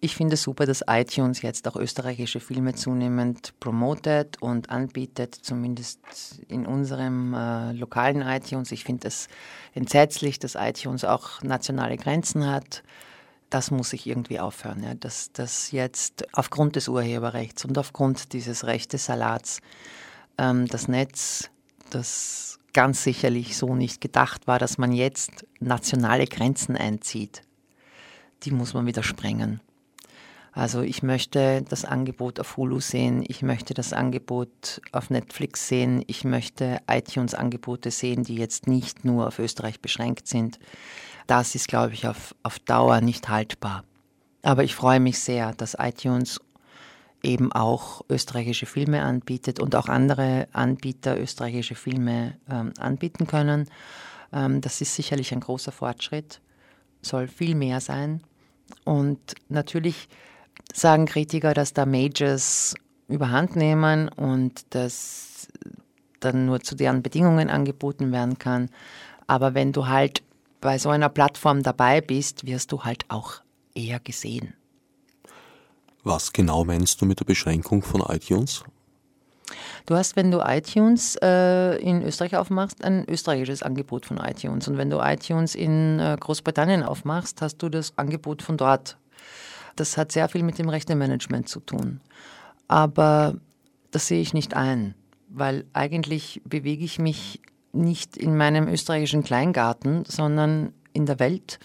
Ich finde es super, dass iTunes jetzt auch österreichische Filme zunehmend promotet und anbietet, zumindest in unserem äh, lokalen iTunes. Ich finde es entsetzlich, dass iTunes auch nationale Grenzen hat. Das muss sich irgendwie aufhören, ja. dass das jetzt aufgrund des Urheberrechts und aufgrund dieses Rechtesalats ähm, das Netz, das ganz sicherlich so nicht gedacht war, dass man jetzt nationale Grenzen einzieht, die muss man wieder sprengen. Also ich möchte das Angebot auf Hulu sehen, ich möchte das Angebot auf Netflix sehen, ich möchte iTunes-Angebote sehen, die jetzt nicht nur auf Österreich beschränkt sind. Das ist, glaube ich, auf, auf Dauer nicht haltbar. Aber ich freue mich sehr, dass iTunes eben auch österreichische Filme anbietet und auch andere Anbieter österreichische Filme ähm, anbieten können. Ähm, das ist sicherlich ein großer Fortschritt, soll viel mehr sein. Und natürlich sagen Kritiker, dass da Majors überhand nehmen und dass dann nur zu deren Bedingungen angeboten werden kann. Aber wenn du halt bei so einer Plattform dabei bist, wirst du halt auch eher gesehen. Was genau meinst du mit der Beschränkung von iTunes? Du hast, wenn du iTunes äh, in Österreich aufmachst, ein österreichisches Angebot von iTunes. Und wenn du iTunes in äh, Großbritannien aufmachst, hast du das Angebot von dort das hat sehr viel mit dem Rechtemanagement zu tun. Aber das sehe ich nicht ein, weil eigentlich bewege ich mich nicht in meinem österreichischen Kleingarten, sondern in der Welt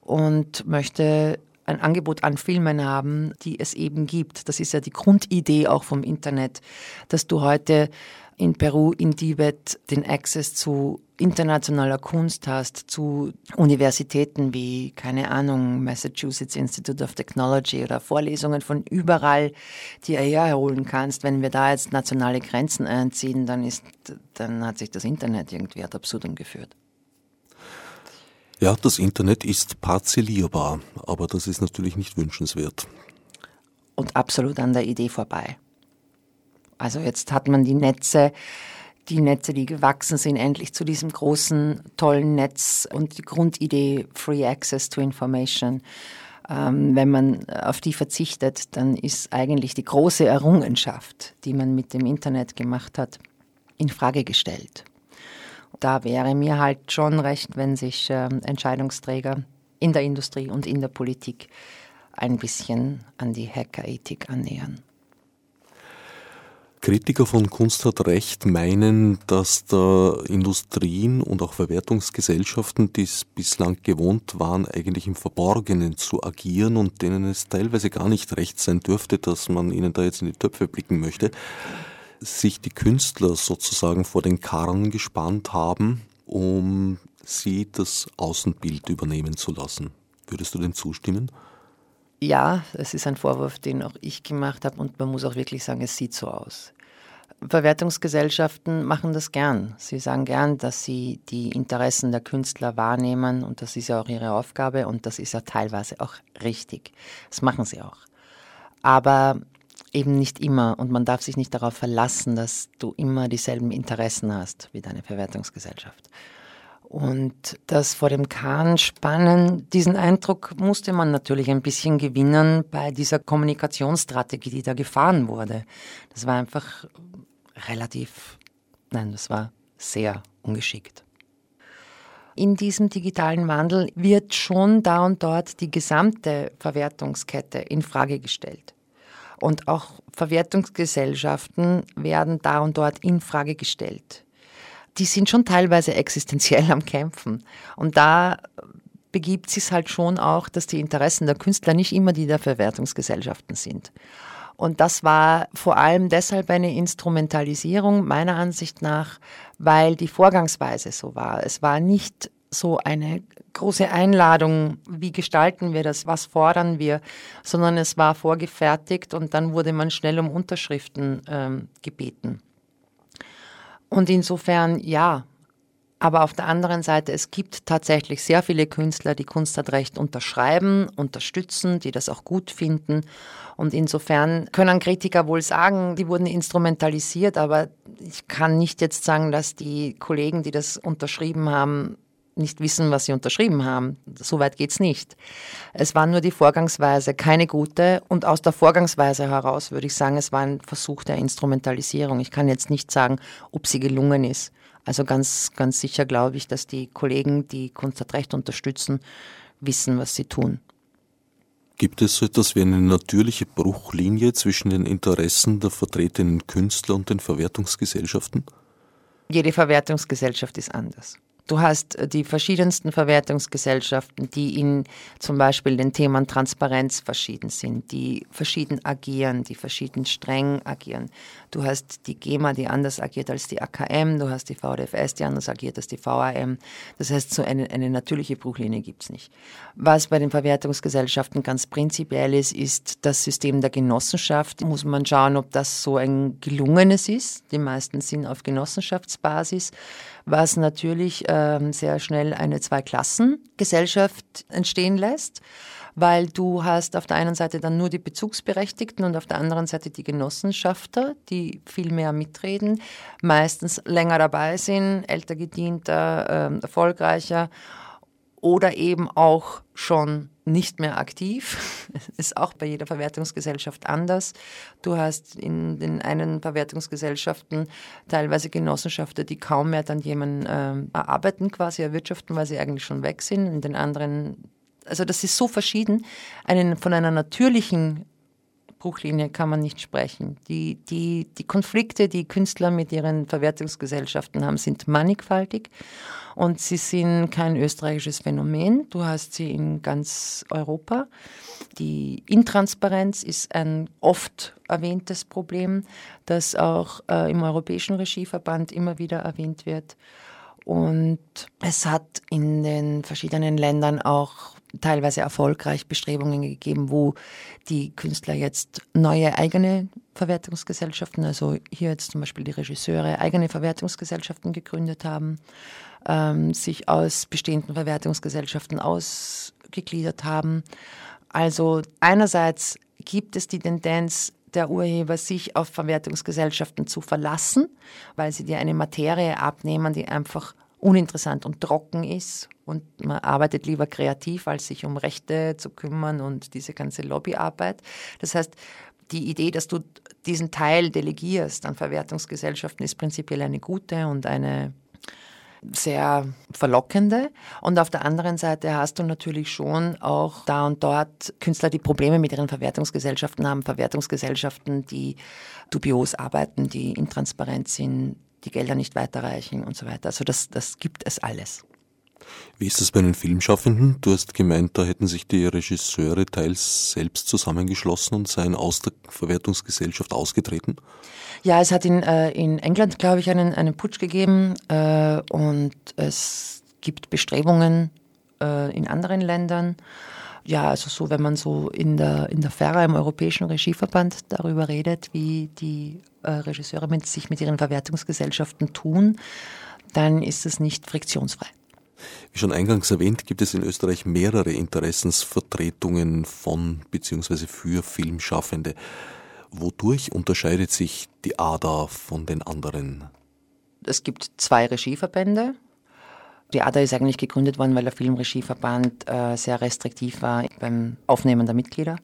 und möchte ein Angebot an Filmen haben, die es eben gibt. Das ist ja die Grundidee auch vom Internet, dass du heute in Peru, in Tibet den Access zu internationaler Kunst hast, zu Universitäten wie, keine Ahnung, Massachusetts Institute of Technology oder Vorlesungen von überall, die er herholen kannst. Wenn wir da jetzt nationale Grenzen einziehen, dann, ist, dann hat sich das Internet irgendwie ad absurdum geführt. Ja, das Internet ist parzellierbar, aber das ist natürlich nicht wünschenswert. Und absolut an der Idee vorbei. Also jetzt hat man die Netze, die Netze, die gewachsen sind, endlich zu diesem großen, tollen Netz und die Grundidee Free Access to Information. Ähm, wenn man auf die verzichtet, dann ist eigentlich die große Errungenschaft, die man mit dem Internet gemacht hat, in Frage gestellt. Da wäre mir halt schon recht, wenn sich äh, Entscheidungsträger in der Industrie und in der Politik ein bisschen an die Hackerethik annähern. Kritiker von Kunst hat Recht meinen, dass da Industrien und auch Verwertungsgesellschaften, die es bislang gewohnt waren, eigentlich im Verborgenen zu agieren und denen es teilweise gar nicht recht sein dürfte, dass man ihnen da jetzt in die Töpfe blicken möchte, sich die Künstler sozusagen vor den Karren gespannt haben, um sie das Außenbild übernehmen zu lassen. Würdest du dem zustimmen? Ja, es ist ein Vorwurf, den auch ich gemacht habe und man muss auch wirklich sagen, es sieht so aus. Verwertungsgesellschaften machen das gern. Sie sagen gern, dass sie die Interessen der Künstler wahrnehmen und das ist ja auch ihre Aufgabe und das ist ja teilweise auch richtig. Das machen sie auch. Aber eben nicht immer und man darf sich nicht darauf verlassen, dass du immer dieselben Interessen hast wie deine Verwertungsgesellschaft. Und das vor dem Kahn spannen, diesen Eindruck musste man natürlich ein bisschen gewinnen bei dieser Kommunikationsstrategie, die da gefahren wurde. Das war einfach relativ, nein, das war sehr ungeschickt. In diesem digitalen Wandel wird schon da und dort die gesamte Verwertungskette in Frage gestellt. Und auch Verwertungsgesellschaften werden da und dort in Frage gestellt die sind schon teilweise existenziell am Kämpfen. Und da begibt sich halt schon auch, dass die Interessen der Künstler nicht immer die der Verwertungsgesellschaften sind. Und das war vor allem deshalb eine Instrumentalisierung meiner Ansicht nach, weil die Vorgangsweise so war. Es war nicht so eine große Einladung, wie gestalten wir das, was fordern wir, sondern es war vorgefertigt und dann wurde man schnell um Unterschriften ähm, gebeten. Und insofern ja, aber auf der anderen Seite, es gibt tatsächlich sehr viele Künstler, die Kunst hat Recht unterschreiben, unterstützen, die das auch gut finden. Und insofern können Kritiker wohl sagen, die wurden instrumentalisiert, aber ich kann nicht jetzt sagen, dass die Kollegen, die das unterschrieben haben, nicht wissen, was sie unterschrieben haben. So weit geht es nicht. Es war nur die Vorgangsweise, keine gute. Und aus der Vorgangsweise heraus würde ich sagen, es war ein Versuch der Instrumentalisierung. Ich kann jetzt nicht sagen, ob sie gelungen ist. Also ganz, ganz sicher glaube ich, dass die Kollegen, die Kunst hat Recht unterstützen, wissen, was sie tun. Gibt es so etwas wie eine natürliche Bruchlinie zwischen den Interessen der vertretenen Künstler und den Verwertungsgesellschaften? Jede Verwertungsgesellschaft ist anders. Du hast äh, die verschiedensten Verwertungsgesellschaften, die in zum Beispiel den Themen Transparenz verschieden sind, die verschieden agieren, die verschieden streng agieren. Du hast die GEMA, die anders agiert als die AKM, du hast die VDFS, die anders agiert als die VAM. Das heißt, so eine, eine natürliche Bruchlinie gibt es nicht. Was bei den Verwertungsgesellschaften ganz prinzipiell ist, ist das System der Genossenschaft. Muss man schauen, ob das so ein gelungenes ist. Die meisten sind auf Genossenschaftsbasis was natürlich ähm, sehr schnell eine Zweiklassengesellschaft entstehen lässt, weil du hast auf der einen Seite dann nur die Bezugsberechtigten und auf der anderen Seite die Genossenschafter, die viel mehr mitreden, meistens länger dabei sind, älter gedienter, äh, erfolgreicher oder eben auch schon nicht mehr aktiv. Ist auch bei jeder Verwertungsgesellschaft anders. Du hast in den einen Verwertungsgesellschaften teilweise Genossenschaften, die kaum mehr dann jemanden äh, erarbeiten, quasi erwirtschaften, weil sie eigentlich schon weg sind. In den anderen, also das ist so verschieden. Einen, von einer natürlichen Bruchlinie kann man nicht sprechen. Die, die, die Konflikte, die Künstler mit ihren Verwertungsgesellschaften haben, sind mannigfaltig und sie sind kein österreichisches Phänomen. Du hast sie in ganz Europa. Die Intransparenz ist ein oft erwähntes Problem, das auch äh, im Europäischen Regieverband immer wieder erwähnt wird. Und es hat in den verschiedenen Ländern auch teilweise erfolgreich Bestrebungen gegeben, wo die Künstler jetzt neue eigene Verwertungsgesellschaften, also hier jetzt zum Beispiel die Regisseure, eigene Verwertungsgesellschaften gegründet haben, ähm, sich aus bestehenden Verwertungsgesellschaften ausgegliedert haben. Also einerseits gibt es die Tendenz, der Urheber sich auf Verwertungsgesellschaften zu verlassen, weil sie dir eine Materie abnehmen, die einfach uninteressant und trocken ist und man arbeitet lieber kreativ, als sich um Rechte zu kümmern und diese ganze Lobbyarbeit. Das heißt, die Idee, dass du diesen Teil delegierst an Verwertungsgesellschaften, ist prinzipiell eine gute und eine sehr verlockende. Und auf der anderen Seite hast du natürlich schon auch da und dort Künstler, die Probleme mit ihren Verwertungsgesellschaften haben, Verwertungsgesellschaften, die dubios arbeiten, die intransparent sind, die Gelder nicht weiterreichen und so weiter. Also das, das gibt es alles. Wie ist das bei den Filmschaffenden? Du hast gemeint, da hätten sich die Regisseure teils selbst zusammengeschlossen und seien aus der Verwertungsgesellschaft ausgetreten? Ja, es hat in, äh, in England, glaube ich, einen, einen Putsch gegeben äh, und es gibt Bestrebungen äh, in anderen Ländern. Ja, also so, wenn man so in der, in der FERA, im Europäischen Regieverband, darüber redet, wie die äh, Regisseure mit, sich mit ihren Verwertungsgesellschaften tun, dann ist es nicht friktionsfrei. Wie schon eingangs erwähnt, gibt es in Österreich mehrere Interessensvertretungen von bzw. für Filmschaffende. Wodurch unterscheidet sich die ADA von den anderen? Es gibt zwei Regieverbände. ADA ist eigentlich gegründet worden, weil der Filmregieverband äh, sehr restriktiv war beim Aufnehmen der Mitglieder.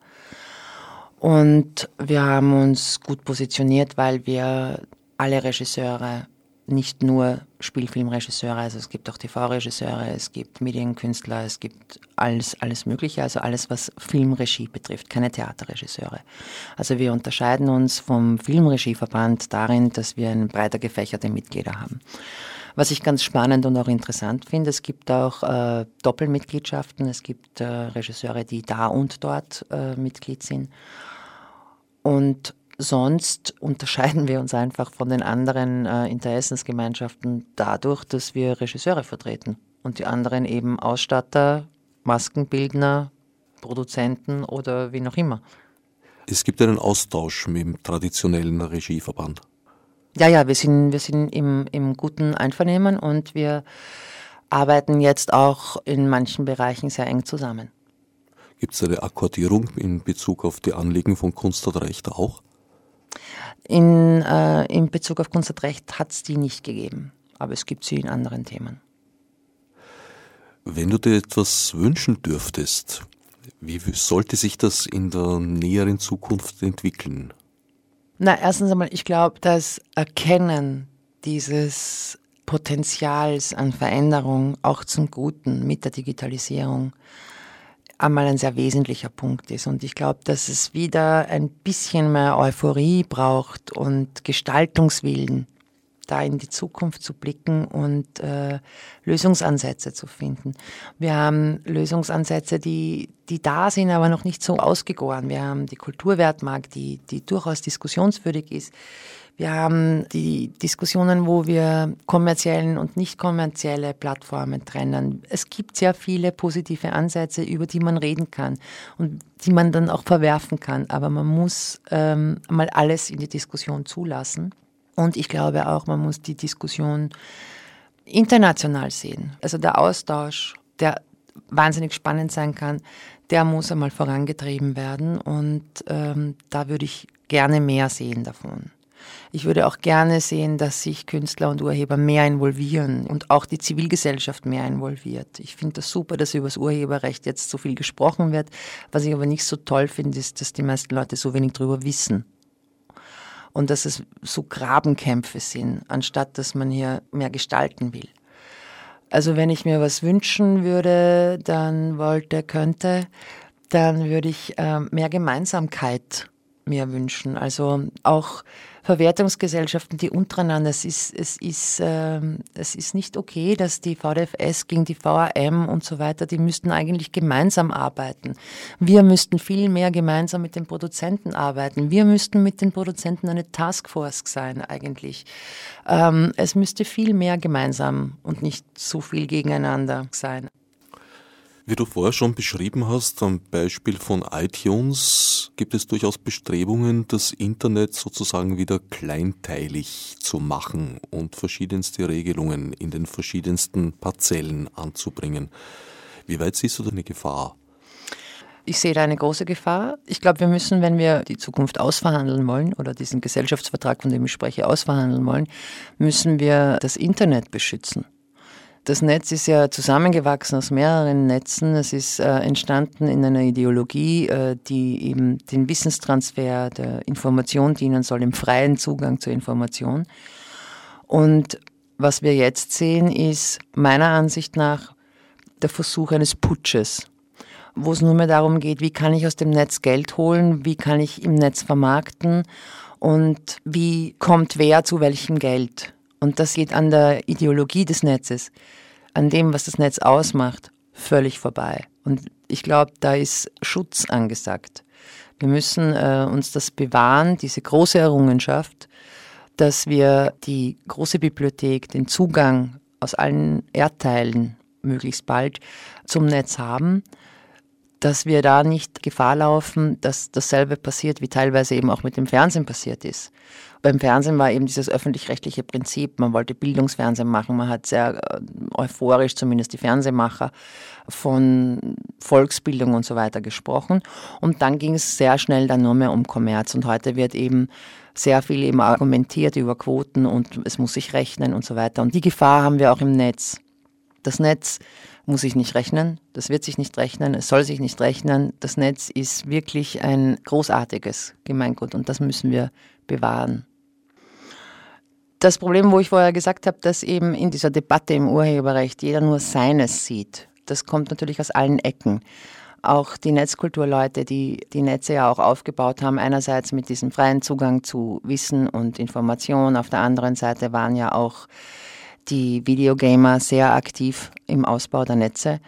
Und wir haben uns gut positioniert, weil wir alle Regisseure nicht nur Spielfilmregisseure, also es gibt auch TV-Regisseure, es gibt Medienkünstler, es gibt alles, alles Mögliche, also alles, was Filmregie betrifft, keine Theaterregisseure. Also wir unterscheiden uns vom Filmregieverband darin, dass wir eine breiter gefächerte Mitglieder haben. Was ich ganz spannend und auch interessant finde, es gibt auch äh, Doppelmitgliedschaften, es gibt äh, Regisseure, die da und dort äh, Mitglied sind. Und Sonst unterscheiden wir uns einfach von den anderen äh, Interessensgemeinschaften dadurch, dass wir Regisseure vertreten und die anderen eben Ausstatter, Maskenbildner, Produzenten oder wie noch immer. Es gibt einen Austausch mit dem traditionellen Regieverband. Ja, ja, wir sind, wir sind im, im guten Einvernehmen und wir arbeiten jetzt auch in manchen Bereichen sehr eng zusammen. Gibt es eine Akkordierung in Bezug auf die Anliegen von Kunst und Recht auch? In, äh, in Bezug auf Kunst und Recht hat es die nicht gegeben, aber es gibt sie in anderen Themen. Wenn du dir etwas wünschen dürftest, wie sollte sich das in der näheren Zukunft entwickeln? Na, erstens einmal, ich glaube, das Erkennen dieses Potenzials an Veränderung auch zum Guten mit der Digitalisierung einmal ein sehr wesentlicher Punkt ist. Und ich glaube, dass es wieder ein bisschen mehr Euphorie braucht und Gestaltungswillen, da in die Zukunft zu blicken und äh, Lösungsansätze zu finden. Wir haben Lösungsansätze, die, die da sind, aber noch nicht so ausgegoren. Wir haben die Kulturwertmarkt, die, die durchaus diskussionswürdig ist. Wir haben die Diskussionen, wo wir kommerziellen und nicht kommerzielle Plattformen trennen. Es gibt sehr viele positive Ansätze, über die man reden kann und die man dann auch verwerfen kann. Aber man muss ähm, mal alles in die Diskussion zulassen. Und ich glaube auch, man muss die Diskussion international sehen. Also der Austausch, der wahnsinnig spannend sein kann, der muss einmal vorangetrieben werden. Und ähm, da würde ich gerne mehr sehen davon. Ich würde auch gerne sehen, dass sich Künstler und Urheber mehr involvieren und auch die Zivilgesellschaft mehr involviert. Ich finde das super, dass über das Urheberrecht jetzt so viel gesprochen wird. Was ich aber nicht so toll finde, ist, dass die meisten Leute so wenig darüber wissen. Und dass es so Grabenkämpfe sind, anstatt dass man hier mehr gestalten will. Also wenn ich mir was wünschen würde, dann wollte, könnte, dann würde ich äh, mehr Gemeinsamkeit mir wünschen. Also auch Verwertungsgesellschaften, die untereinander, es ist, es ist, äh, es ist nicht okay, dass die VDFS gegen die VAM und so weiter, die müssten eigentlich gemeinsam arbeiten. Wir müssten viel mehr gemeinsam mit den Produzenten arbeiten. Wir müssten mit den Produzenten eine Taskforce sein eigentlich. Ähm, es müsste viel mehr gemeinsam und nicht so viel gegeneinander sein. Wie du vorher schon beschrieben hast, am Beispiel von iTunes gibt es durchaus Bestrebungen, das Internet sozusagen wieder kleinteilig zu machen und verschiedenste Regelungen in den verschiedensten Parzellen anzubringen. Wie weit siehst du da eine Gefahr? Ich sehe da eine große Gefahr. Ich glaube, wir müssen, wenn wir die Zukunft ausverhandeln wollen oder diesen Gesellschaftsvertrag, von dem ich spreche, ausverhandeln wollen, müssen wir das Internet beschützen. Das Netz ist ja zusammengewachsen aus mehreren Netzen. Es ist äh, entstanden in einer Ideologie, äh, die eben den Wissenstransfer der Information dienen soll, im freien Zugang zur Information. Und was wir jetzt sehen, ist meiner Ansicht nach der Versuch eines Putsches, wo es nur mehr darum geht, wie kann ich aus dem Netz Geld holen, wie kann ich im Netz vermarkten und wie kommt wer zu welchem Geld. Und das geht an der Ideologie des Netzes, an dem, was das Netz ausmacht, völlig vorbei. Und ich glaube, da ist Schutz angesagt. Wir müssen äh, uns das bewahren, diese große Errungenschaft, dass wir die große Bibliothek, den Zugang aus allen Erdteilen möglichst bald zum Netz haben, dass wir da nicht Gefahr laufen, dass dasselbe passiert, wie teilweise eben auch mit dem Fernsehen passiert ist beim Fernsehen war eben dieses öffentlich-rechtliche Prinzip, man wollte Bildungsfernsehen machen, man hat sehr äh, euphorisch zumindest die Fernsehmacher von Volksbildung und so weiter gesprochen. Und dann ging es sehr schnell dann nur mehr um Kommerz. Und heute wird eben sehr viel eben argumentiert über Quoten und es muss sich rechnen und so weiter. Und die Gefahr haben wir auch im Netz. Das Netz muss sich nicht rechnen, das wird sich nicht rechnen, es soll sich nicht rechnen. Das Netz ist wirklich ein großartiges Gemeingut und das müssen wir bewahren das Problem, wo ich vorher gesagt habe, dass eben in dieser Debatte im Urheberrecht jeder nur seines sieht, das kommt natürlich aus allen Ecken. Auch die Netzkulturleute, die die Netze ja auch aufgebaut haben, einerseits mit diesem freien Zugang zu Wissen und Information, auf der anderen Seite waren ja auch die Videogamer sehr aktiv im Ausbau der Netze.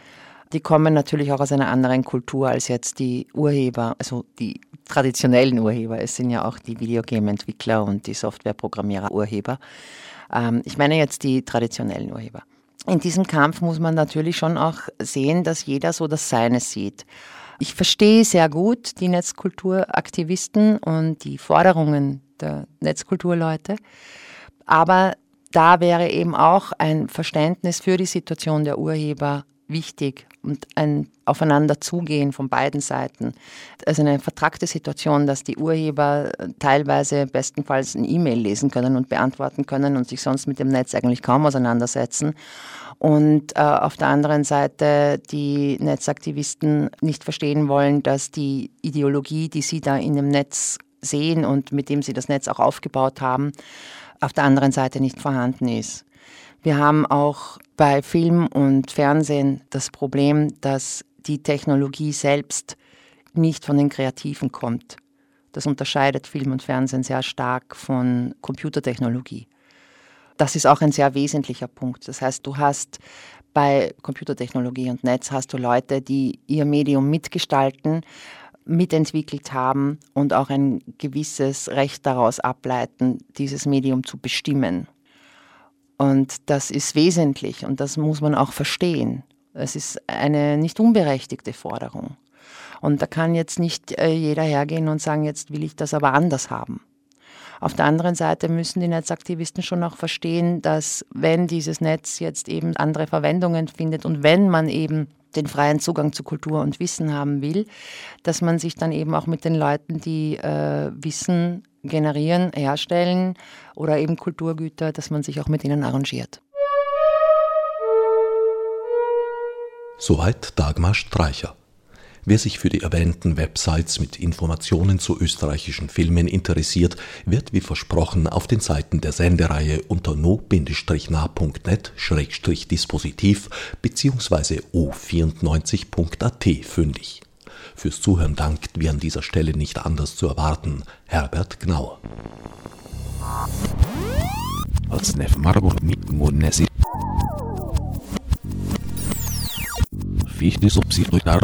Die kommen natürlich auch aus einer anderen Kultur als jetzt die Urheber, also die traditionellen Urheber. Es sind ja auch die Videogame-Entwickler und die Softwareprogrammierer Urheber. Ähm, ich meine jetzt die traditionellen Urheber. in diesem Kampf muss man natürlich schon auch sehen, dass jeder so das Seine sieht. Ich verstehe sehr gut die Netzkulturaktivisten und die Forderungen der Netzkulturleute, aber da wäre eben auch ein Verständnis für die Situation der Urheber wichtig und ein Aufeinanderzugehen von beiden Seiten. Also eine vertragte Situation, dass die Urheber teilweise bestenfalls ein E-Mail lesen können und beantworten können und sich sonst mit dem Netz eigentlich kaum auseinandersetzen. Und äh, auf der anderen Seite die Netzaktivisten nicht verstehen wollen, dass die Ideologie, die sie da in dem Netz sehen und mit dem sie das Netz auch aufgebaut haben, auf der anderen Seite nicht vorhanden ist. Wir haben auch bei Film und Fernsehen das Problem, dass die Technologie selbst nicht von den Kreativen kommt. Das unterscheidet Film und Fernsehen sehr stark von Computertechnologie. Das ist auch ein sehr wesentlicher Punkt. Das heißt, du hast bei Computertechnologie und Netz hast du Leute, die ihr Medium mitgestalten, mitentwickelt haben und auch ein gewisses Recht daraus ableiten, dieses Medium zu bestimmen. Und das ist wesentlich und das muss man auch verstehen. Es ist eine nicht unberechtigte Forderung. Und da kann jetzt nicht äh, jeder hergehen und sagen, jetzt will ich das aber anders haben. Auf der anderen Seite müssen die Netzaktivisten schon auch verstehen, dass wenn dieses Netz jetzt eben andere Verwendungen findet und wenn man eben den freien Zugang zu Kultur und Wissen haben will, dass man sich dann eben auch mit den Leuten, die äh, Wissen generieren, herstellen oder eben Kulturgüter, dass man sich auch mit ihnen arrangiert. Soweit Dagmar Streicher. Wer sich für die erwähnten Websites mit Informationen zu österreichischen Filmen interessiert, wird wie versprochen auf den Seiten der Sendereihe unter no-na.net-dispositiv bzw. o94.at fündig. Fürs Zuhören dankt wie an dieser Stelle nicht anders zu erwarten Herbert Gnauer. Als Nef Marburg mit Monesi. Fichte subsidiar